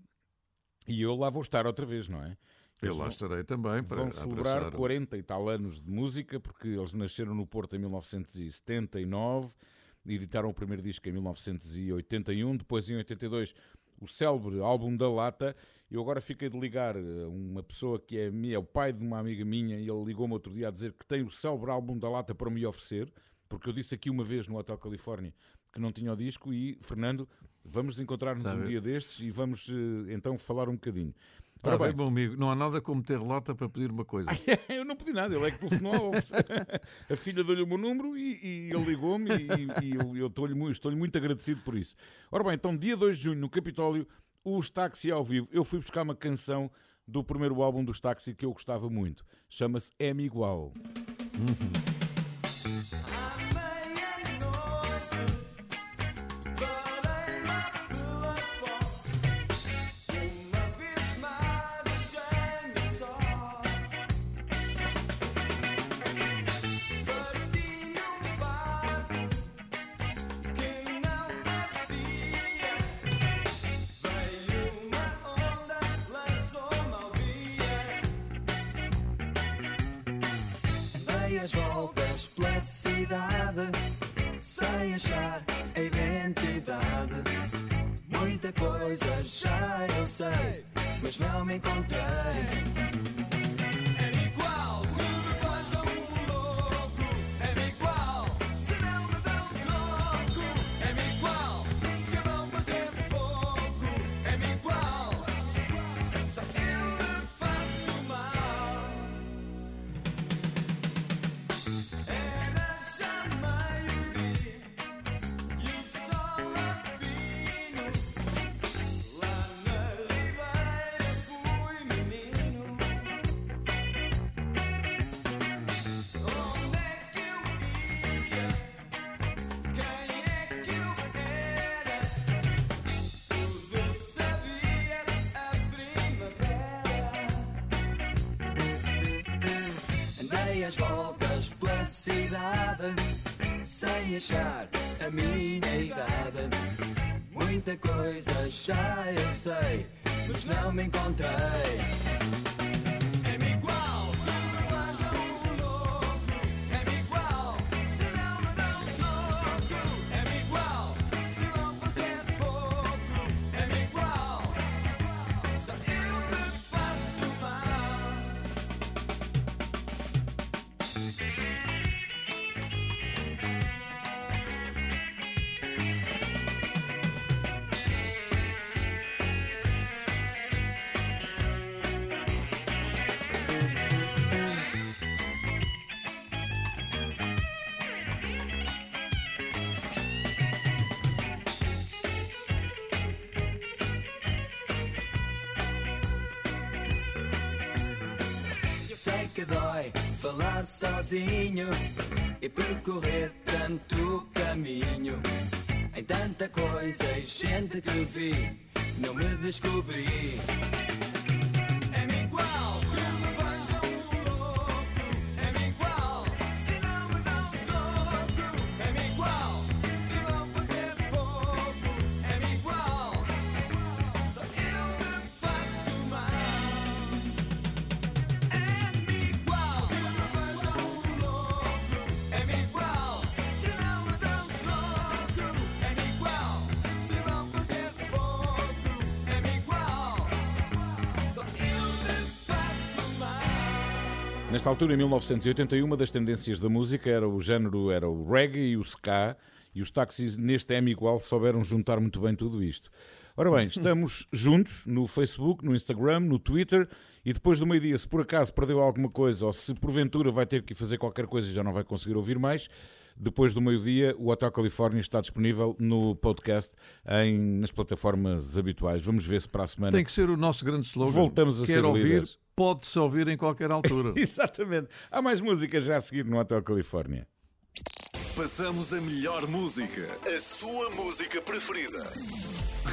E eu lá vou estar outra vez, não é? Eu lá estarei também para Vão celebrar abraçar o- 40 e tal anos de música, porque eles nasceram no Porto em 1979, editaram o primeiro disco em 1981, depois em 82 o célebre álbum da Lata. Eu agora fiquei de ligar a uma pessoa que é, minha, é o pai de uma amiga minha, e ele ligou-me outro dia a dizer que tem o célebre álbum da Lata para me oferecer, porque eu disse aqui uma vez no Hotel Califórnia que não tinha o disco e, Fernando, vamos encontrar-nos um dia destes e vamos eh, então falar um bocadinho. Está bem, meu amigo, não há nada como ter lata para pedir uma coisa. eu não pedi nada, ele é que telefonou. A filha deu-lhe o meu número e, e ele ligou-me e, e eu, eu estou-lhe muito, estou-lhe muito agradecido por isso. Ora bem, então, dia 2 de junho, no Capitólio, os Táxi ao vivo. Eu fui buscar uma canção do primeiro álbum dos Táxi que eu gostava muito. Chama-se M Igual. Uma coisa já eu sei, mas não me encontrei. Às voltas pela cidade sem achar a minha idade. Muita coisa já eu sei, mas não me encontrei. Altura, em 1981, uma das tendências da música era o género, era o reggae e o ska, e os táxis neste M igual souberam juntar muito bem tudo isto. Ora bem, estamos juntos no Facebook, no Instagram, no Twitter e depois do meio-dia, se por acaso perdeu alguma coisa ou se porventura vai ter que fazer qualquer coisa e já não vai conseguir ouvir mais, depois do meio-dia o Hotel Califórnia está disponível no podcast em, nas plataformas habituais. Vamos ver se para a semana Tem que ser o nosso grande slogan. voltamos a Quer ser ouvir, líderes. Pode-se ouvir em qualquer altura. Exatamente. Há mais música já a seguir no Hotel Califórnia. Passamos a melhor música, a sua música preferida.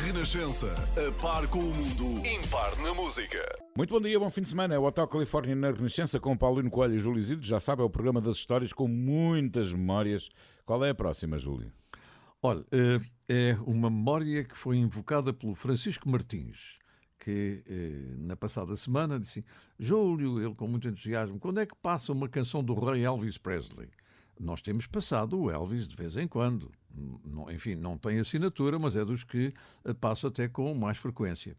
Renascença, a par com o mundo, impar na música. Muito bom dia, bom fim de semana. É o Hotel Califórnia na Renascença com o Paulino Coelho e Júlio Isidro. Já sabe, é o programa das histórias com muitas memórias. Qual é a próxima, Júlio? Olha, eh, é uma memória que foi invocada pelo Francisco Martins, que eh, na passada semana disse: Júlio, ele com muito entusiasmo, quando é que passa uma canção do rei Elvis Presley? Nós temos passado o Elvis de vez em quando. Enfim, não tem assinatura, mas é dos que eh, passo até com mais frequência.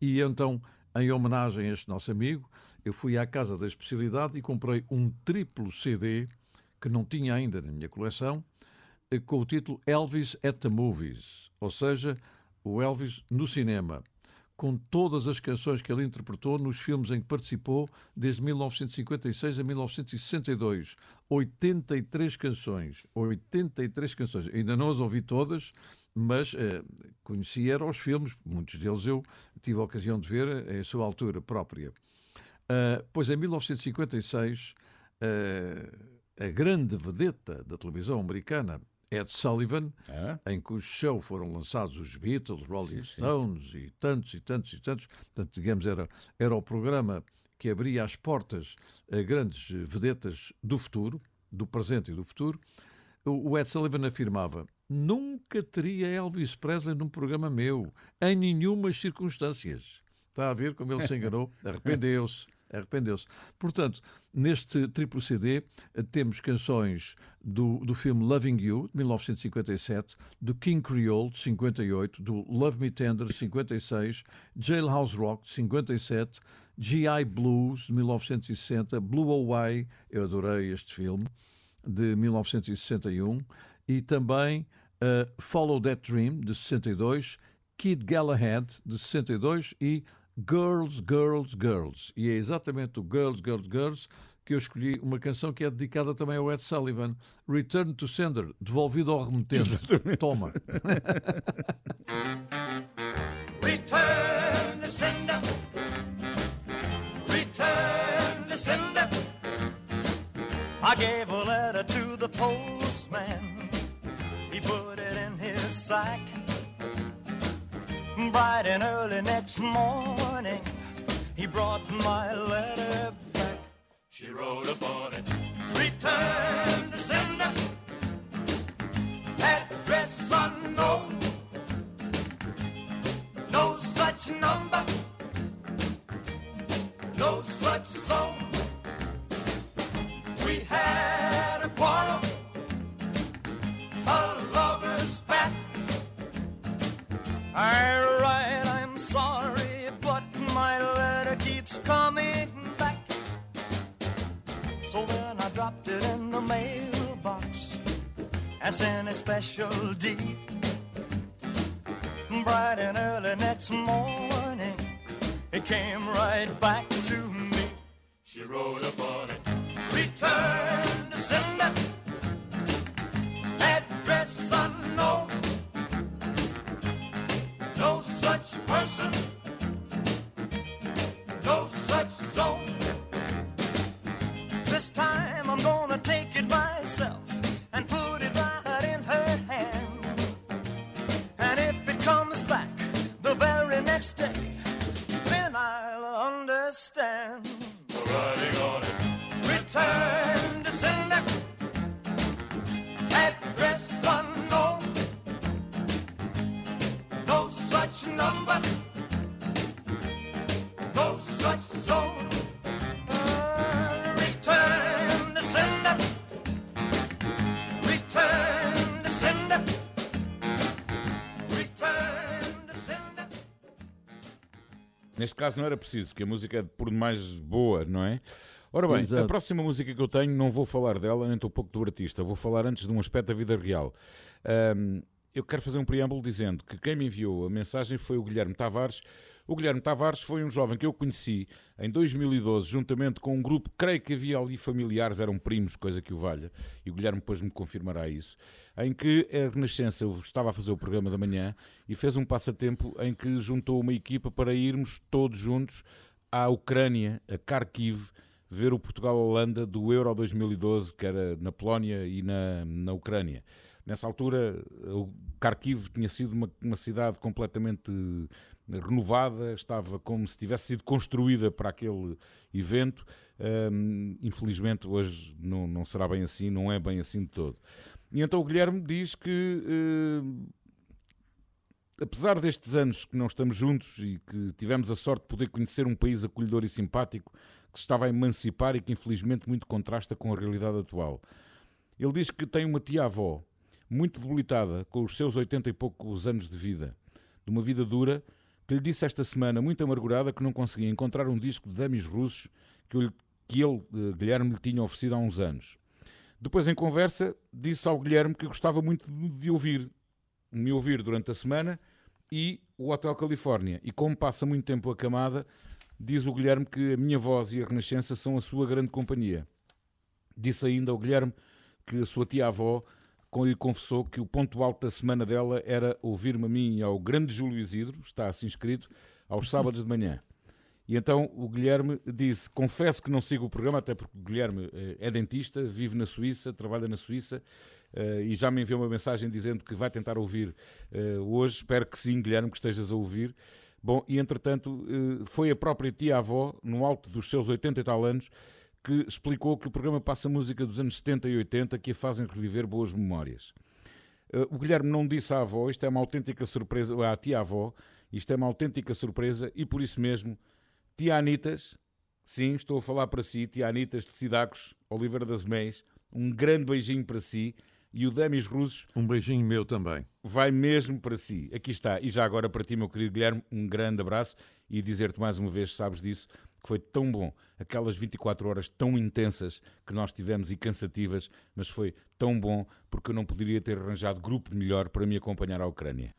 E então, em homenagem a este nosso amigo, eu fui à Casa da Especialidade e comprei um triplo CD que não tinha ainda na minha coleção, eh, com o título Elvis at the Movies, ou seja, o Elvis no cinema, com todas as canções que ele interpretou nos filmes em que participou desde 1956 a 1962. 83 canções. 83 canções. Ainda não as ouvi todas, mas eh, conheci os filmes, muitos deles eu tive a ocasião de ver em sua altura própria. Ah, pois em 1956, ah, a grande vedeta da televisão americana, Ed Sullivan, em cujo show foram lançados os Beatles, Rolling Stones e tantos e tantos e tantos, portanto, digamos, era, era o programa que abria as portas a grandes vedetas do futuro, do presente e do futuro. O o Ed Sullivan afirmava: Nunca teria Elvis Presley num programa meu, em nenhumas circunstâncias. Está a ver como ele se enganou? Arrependeu-se. Arrependeu-se. Portanto, neste triplo CD eh, temos canções do, do filme Loving You, de 1957, do King Creole, de 58, do Love Me Tender, de 56, Jailhouse Rock, de 57, G.I. Blues, de 1960, Blue Hawaii, eu adorei este filme, de 1961, e também uh, Follow That Dream, de 62, Kid Galahad, de 62, e Girls, Girls, Girls. E é exatamente o Girls, Girls, Girls que eu escolhi uma canção que é dedicada também ao Ed Sullivan, Return to Sender, devolvido ao remetente. Toma. Bright and early next morning, he brought my letter back. She wrote upon it. Return to sender. Address unknown. No such number. No such zone. We had a quarrel. A lover's spat. I as in a special deed. Bright and early next morning, it came right back to me. She wrote upon it, return Neste caso não era preciso, que a música é por demais boa, não é? Ora bem, Exato. a próxima música que eu tenho, não vou falar dela, nem um pouco do artista, vou falar antes de um aspecto da vida real. Ahm, eu quero fazer um preâmbulo dizendo que quem me enviou a mensagem foi o Guilherme Tavares. O Guilherme Tavares foi um jovem que eu conheci em 2012, juntamente com um grupo, creio que havia ali familiares, eram primos, coisa que o valha, e o Guilherme depois me confirmará isso, em que a Renascença estava a fazer o programa da manhã e fez um passatempo em que juntou uma equipa para irmos todos juntos à Ucrânia, a Kharkiv, ver o Portugal-Holanda do Euro 2012, que era na Polónia e na, na Ucrânia. Nessa altura, o Kharkiv tinha sido uma, uma cidade completamente renovada, estava como se tivesse sido construída para aquele evento. Hum, infelizmente, hoje não, não será bem assim, não é bem assim de todo. E então o Guilherme diz que, hum, apesar destes anos que não estamos juntos e que tivemos a sorte de poder conhecer um país acolhedor e simpático que se estava a emancipar e que infelizmente muito contrasta com a realidade atual. Ele diz que tem uma tia-avó muito debilitada, com os seus 80 e poucos anos de vida, de uma vida dura, que lhe disse esta semana, muito amargurada, que não conseguia encontrar um disco de dummies russos que ele, eh, Guilherme, lhe tinha oferecido há uns anos. Depois, em conversa, disse ao Guilherme que gostava muito de ouvir, me ouvir durante a semana e o Hotel Califórnia. E como passa muito tempo acamada, diz o Guilherme que a minha voz e a Renascença são a sua grande companhia. Disse ainda ao Guilherme que a sua tia-avó lhe confessou que o ponto alto da semana dela era ouvir-me a mim e ao grande Júlio Isidro, está assim escrito, aos sábados de manhã. E então o Guilherme disse: Confesso que não sigo o programa, até porque o Guilherme eh, é dentista, vive na Suíça, trabalha na Suíça eh, e já me enviou uma mensagem dizendo que vai tentar ouvir eh, hoje. Espero que sim, Guilherme, que estejas a ouvir. Bom, e entretanto foi a própria tia-avó, no alto dos seus 80 e tal anos, que explicou que o programa passa música dos anos 70 e 80 que a fazem reviver boas memórias. O Guilherme não disse à avó, isto é uma autêntica surpresa, à tia-avó, isto é uma autêntica surpresa e por isso mesmo, tia Anitas, sim, estou a falar para si, tia Anitas de Cidacos, Oliveira das Meias, um grande beijinho para si e o Demis Russos. Um beijinho meu também. Vai mesmo para si. Aqui está. E já agora para ti, meu querido Guilherme, um grande abraço e dizer-te mais uma vez, sabes disso, que foi tão bom. Aquelas 24 horas tão intensas que nós tivemos e cansativas, mas foi tão bom porque eu não poderia ter arranjado grupo melhor para me acompanhar à Ucrânia.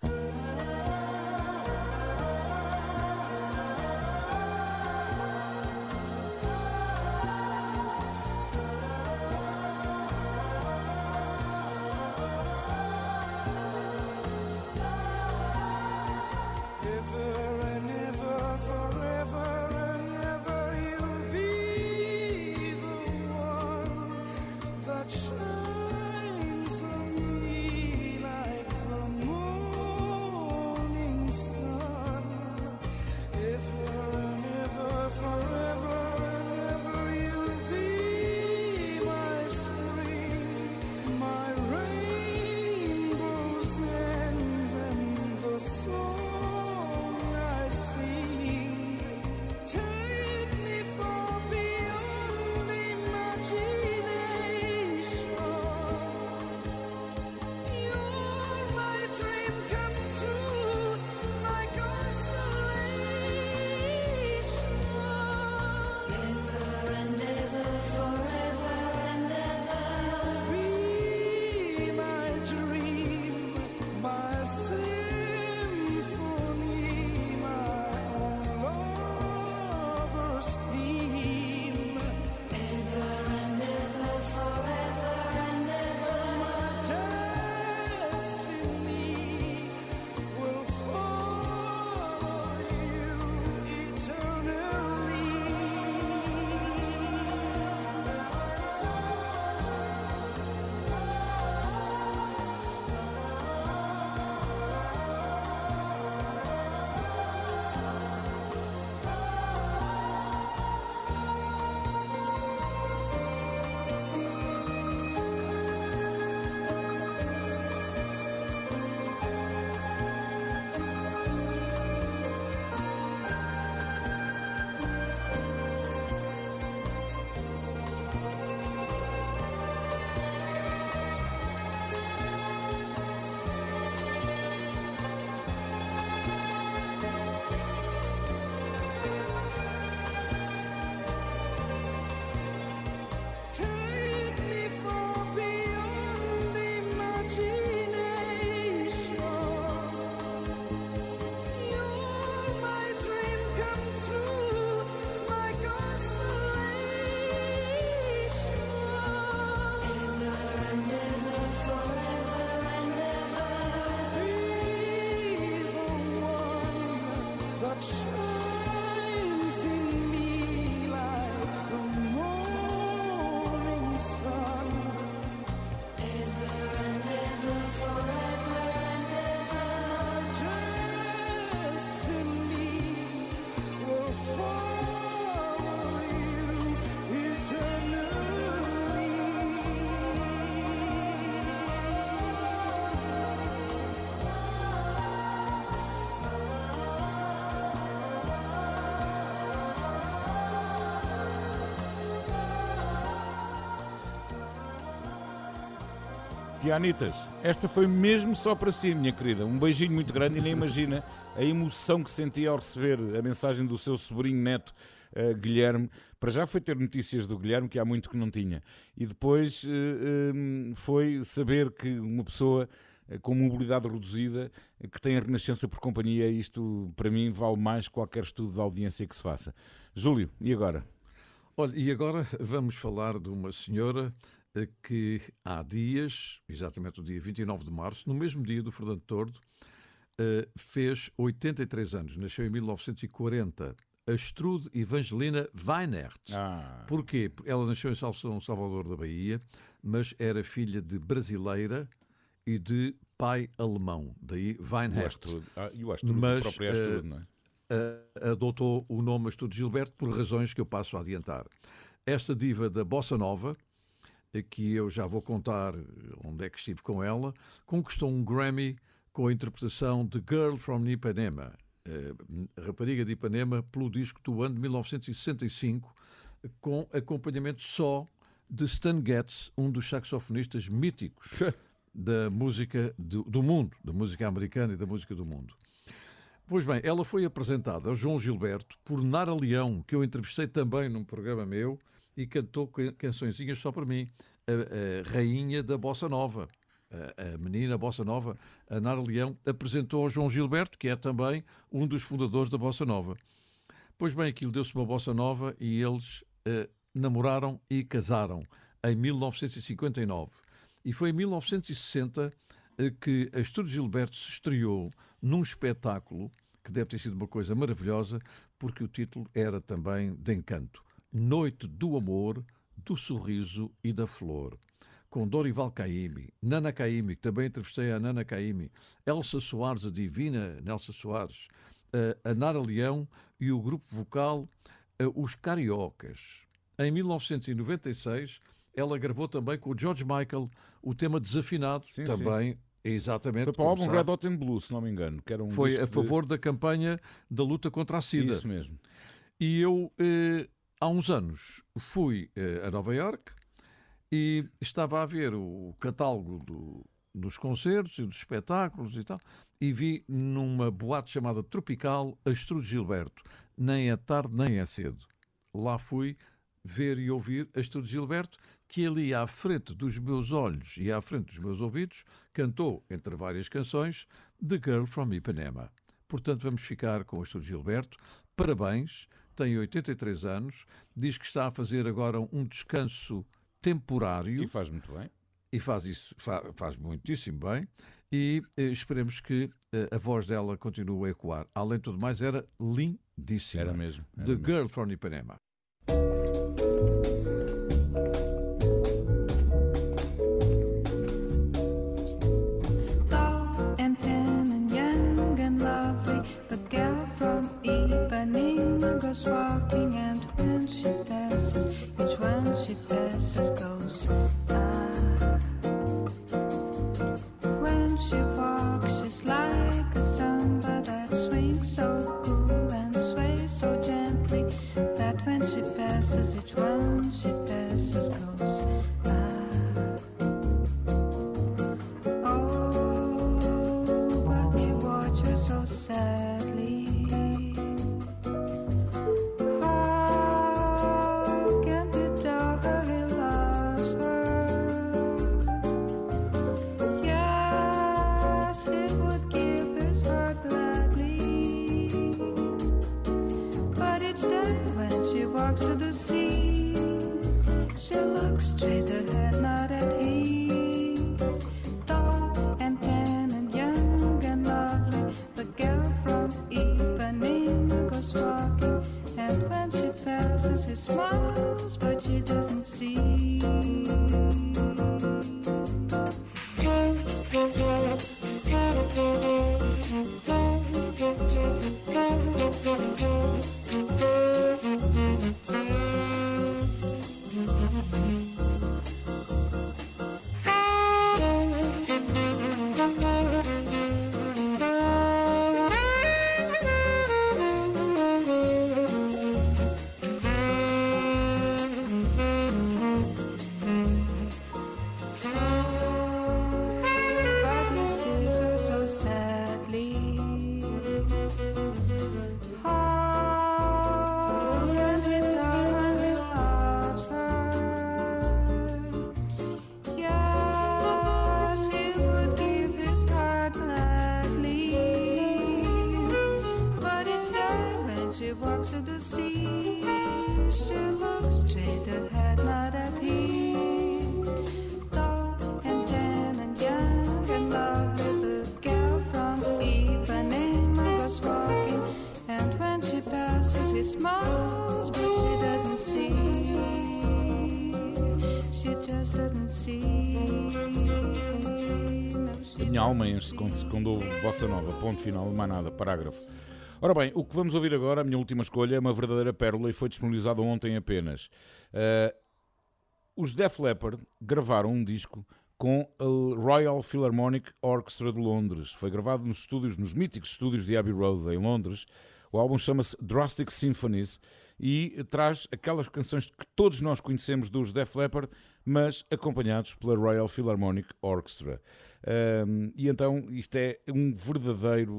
Tianitas, esta foi mesmo só para si, minha querida. Um beijinho muito grande e nem imagina a emoção que senti ao receber a mensagem do seu sobrinho neto, eh, Guilherme. Para já foi ter notícias do Guilherme, que há muito que não tinha. E depois eh, eh, foi saber que uma pessoa com mobilidade reduzida, que tem a Renascença por companhia, isto para mim vale mais qualquer estudo de audiência que se faça. Júlio, e agora? Olha, e agora vamos falar de uma senhora que há dias, exatamente o dia 29 de março, no mesmo dia do Fernando Tordo, eh, fez 83 anos, nasceu em 1940. Astrude Evangelina Weinert. Ah. Porquê? Porque Ela nasceu em São Salvador da Bahia, mas era filha de brasileira e de pai alemão, daí O Weinert. Astrude. Ah, e o Astrude, o Mas, próprio Astrude, eh, não é? adotou o nome Astudo Gilberto por razões que eu passo a adiantar. Esta diva da Bossa Nova, que eu já vou contar eh, onde é que estive com ela, conquistou um Grammy com a interpretação de Girl from Ipanema, eh, Rapariga de Ipanema, pelo disco do ano de 1965, com acompanhamento só de Stan Getz, um dos saxofonistas míticos da música do, do mundo, da música americana e da música do mundo. Pois bem, ela foi apresentada ao João Gilberto por Nara Leão, que eu entrevistei também num programa meu e cantou can- cançõezinhas só para mim. A, a rainha da Bossa Nova, a, a menina Bossa Nova, a Nara Leão, apresentou ao João Gilberto, que é também um dos fundadores da Bossa Nova. Pois bem, aquilo deu-se uma Bossa Nova e eles eh, namoraram e casaram em 1959. E foi em 1960 eh, que a Estúdio Gilberto se estreou num espetáculo que deve ter sido uma coisa maravilhosa, porque o título era também de encanto. Noite do Amor, do Sorriso e da Flor. Com Dorival Caymmi, Nana Caymmi, que também entrevistei a Nana Caymmi, Elsa Soares, a divina Nelsa Soares, eh, a Nara Leão e o grupo vocal eh, Os Cariocas. Em 1996, ela gravou também com o George Michael o tema Desafinado, Sim, também, exatamente. Foi para o álbum Red Hot and Blue, se não me engano. Que era um foi a de- favor da campanha da luta contra a SIDA. Isso mesmo. E eu, eh, há uns anos, fui eh, a Nova Iorque e estava a ver o catálogo do- dos concertos e dos espetáculos e tal, e vi numa boate chamada Tropical Astrudo Gilberto. Nem é tarde, nem é cedo. Lá fui ver e ouvir Astrudo Gilberto, que ali à frente dos meus olhos e à frente dos meus ouvidos cantou, entre várias canções, The Girl from Ipanema. Portanto, vamos ficar com Astrudo Gilberto. Parabéns, tem 83 anos, diz que está a fazer agora um descanso temporário. E faz muito bem. E faz isso, fa- faz muitíssimo bem. E eh, esperemos que eh, a voz dela continue a ecoar. Além de tudo mais, era lindíssima. Era mesmo, era The mesmo. Girl from Ipanema. No, she A minha alma enche-se quando se Bossa Nova. Ponto final, mais nada, parágrafo. Ora bem, o que vamos ouvir agora, a minha última escolha, é uma verdadeira pérola e foi disponibilizado ontem apenas. Uh, os Def Leppard gravaram um disco com a Royal Philharmonic Orchestra de Londres. Foi gravado nos estúdios, nos míticos estúdios de Abbey Road, em Londres. O álbum chama-se Drastic Symphonies e traz aquelas canções que todos nós conhecemos dos Def Leppard, mas acompanhados pela Royal Philharmonic Orchestra. Um, e então isto é um verdadeiro,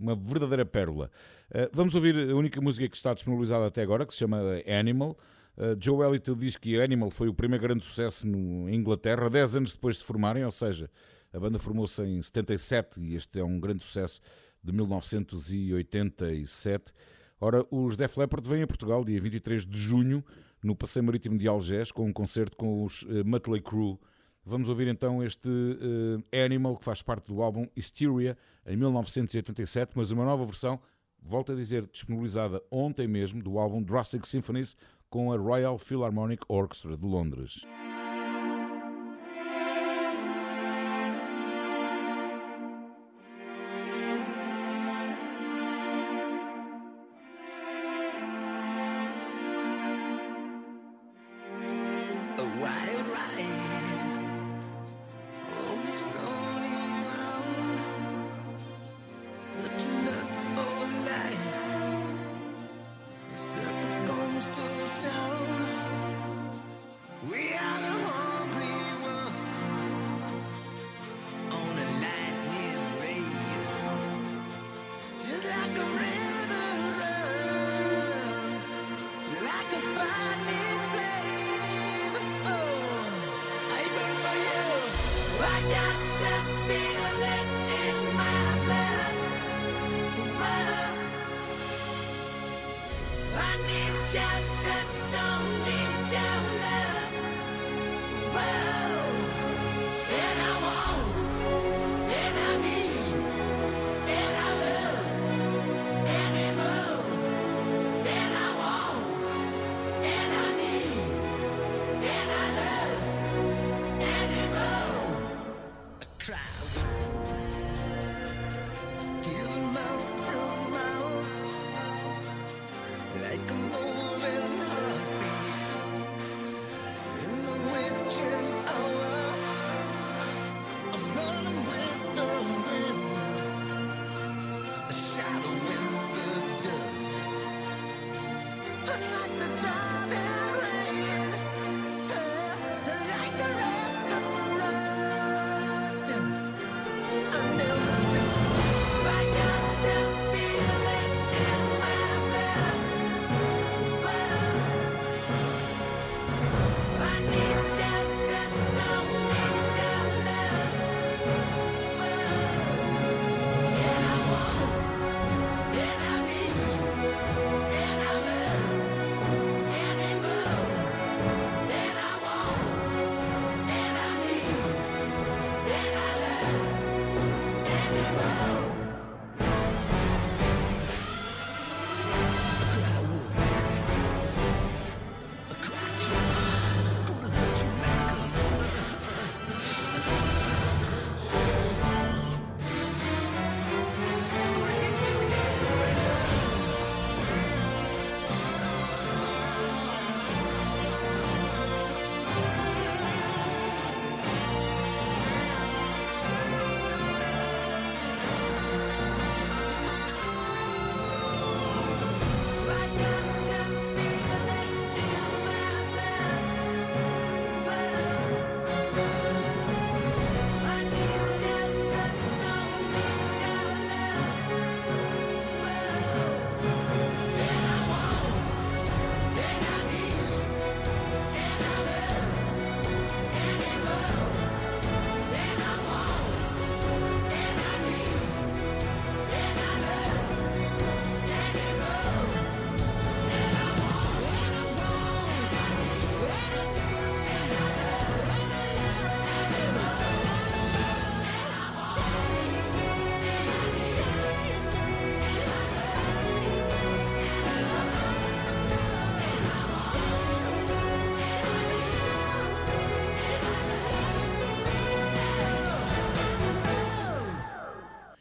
uma verdadeira pérola. Uh, vamos ouvir a única música que está disponibilizada até agora, que se chama Animal. Uh, Joe Elliott diz que Animal foi o primeiro grande sucesso no, Inglaterra, 10 anos depois de formarem, ou seja, a banda formou-se em 77 e este é um grande sucesso de 1987. Ora, os Def Leppard vêm a Portugal dia 23 de junho, no Passeio Marítimo de Algés, com um concerto com os uh, Mötley Crüe. Vamos ouvir então este uh, Animal, que faz parte do álbum Hysteria, em 1987, mas uma nova versão, volto a dizer, disponibilizada ontem mesmo, do álbum Drastic Symphonies, com a Royal Philharmonic Orchestra de Londres.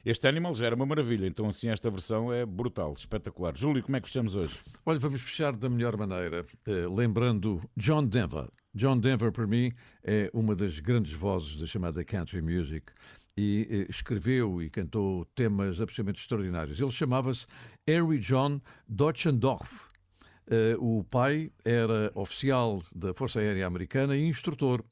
Este Animal era uma maravilha, então assim esta versão é brutal, espetacular. Júlio, como é que fechamos hoje? Olha, vamos fechar da melhor maneira, eh, lembrando John Denver. John Denver, para mim, é uma das grandes vozes da chamada country music e eh, escreveu e cantou temas absolutamente extraordinários. Ele chamava-se Harry John Deutschendorf. Eh, o pai era oficial da Força Aérea Americana e instrutor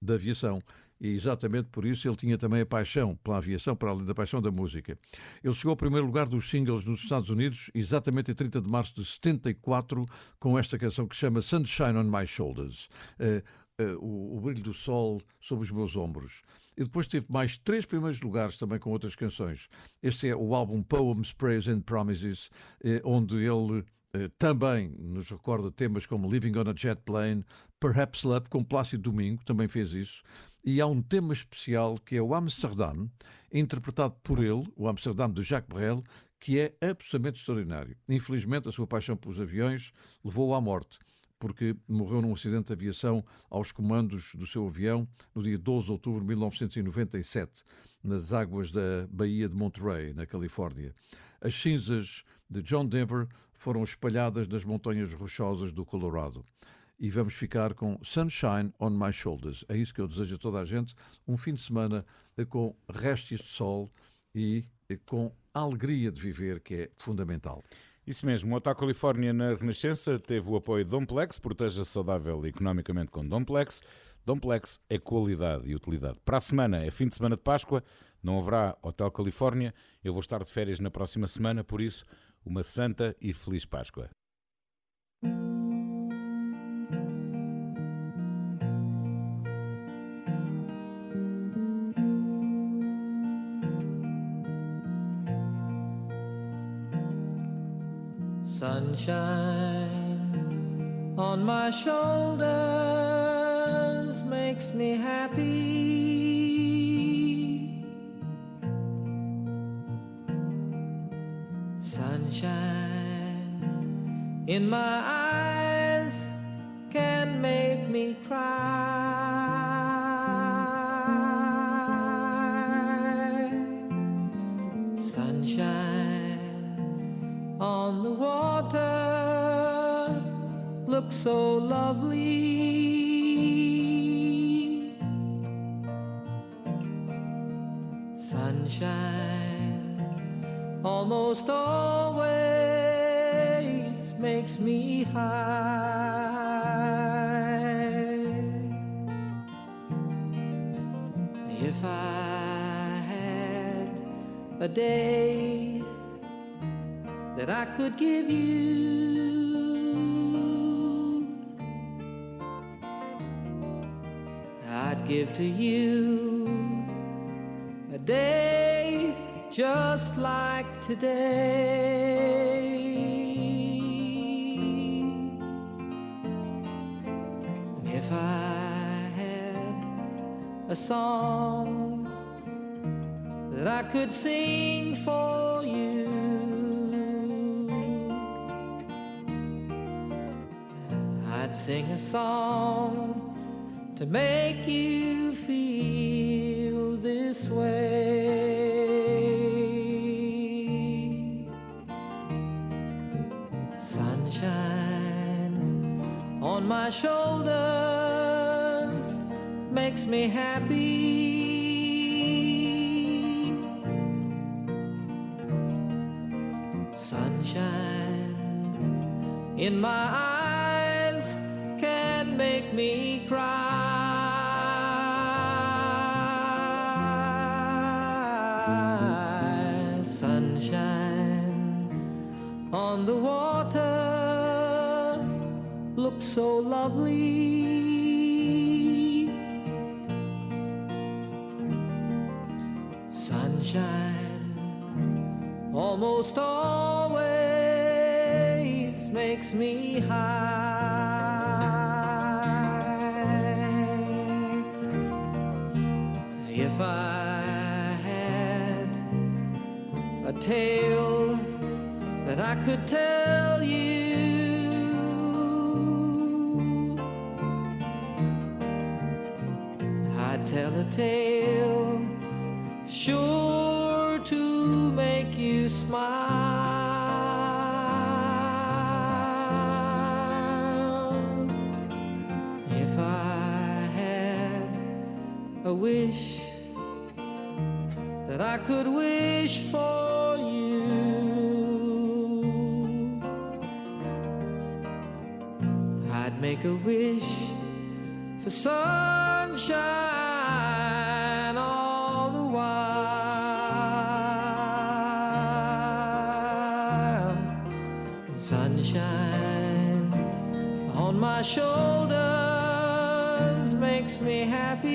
da aviação. E exatamente por isso ele tinha também a paixão pela aviação, para além da paixão da música. Ele chegou ao primeiro lugar dos singles nos Estados Unidos, exatamente em 30 de março de 74, com esta canção que se chama Sunshine on My Shoulders. Eh, eh, o, o brilho do sol sobre os meus ombros. E depois teve mais três primeiros lugares também com outras canções. Este é o álbum Poems, Prayers and Promises, eh, onde ele eh, também nos recorda temas como Living on a Jet Plane, Perhaps Love, com Plácido Domingo, também fez isso. E há um tema especial que é o Amsterdam, interpretado por ele, o Amsterdam de Jacques Brel, que é absolutamente extraordinário. Infelizmente, a sua paixão pelos aviões levou-o à morte, porque morreu num acidente de aviação aos comandos do seu avião no dia 12 de outubro de 1997, nas águas da Baía de Monterey, na Califórnia. As cinzas de John Denver foram espalhadas nas montanhas rochosas do Colorado. E vamos ficar com Sunshine on My Shoulders. É isso que eu desejo a toda a gente. Um fim de semana eh, com restos de sol e eh, com a alegria de viver, que é fundamental. Isso mesmo, o Hotel Califórnia na Renascença teve o apoio de Domplex, proteja-se saudável economicamente com Domplex. Domplex é qualidade e utilidade. Para a semana é fim de semana de Páscoa, não haverá Hotel Califórnia. Eu vou estar de férias na próxima semana, por isso, uma santa e feliz Páscoa. Sunshine on my shoulders makes me happy. Sunshine in my eyes can make me cry. Looks so lovely. Sunshine almost always makes me high. If I had a day that I could give you. Give to you a day just like today. If I had a song that I could sing for you. I'd sing a song to make you feel this way. Sunshine on my shoulders makes me happy. Sunshine in my eyes can make me cry. On the water looks so lovely. Sunshine almost always makes me high. If I had a could tell you, I'd tell a tale sure to make you smile. If I had a wish that I could wish for sunshine all the while. Sunshine on my shoulders makes me happy.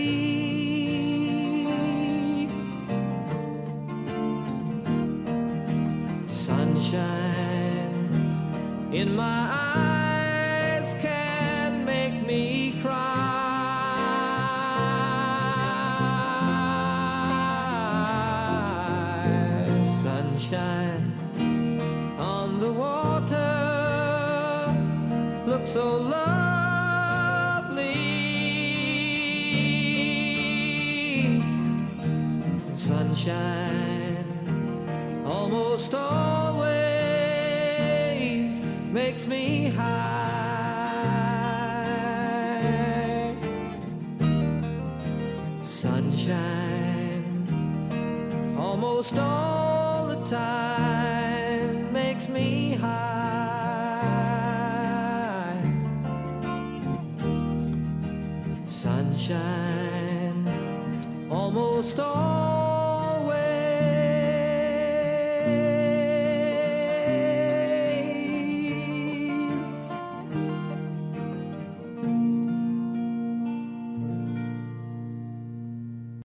Sunshine in my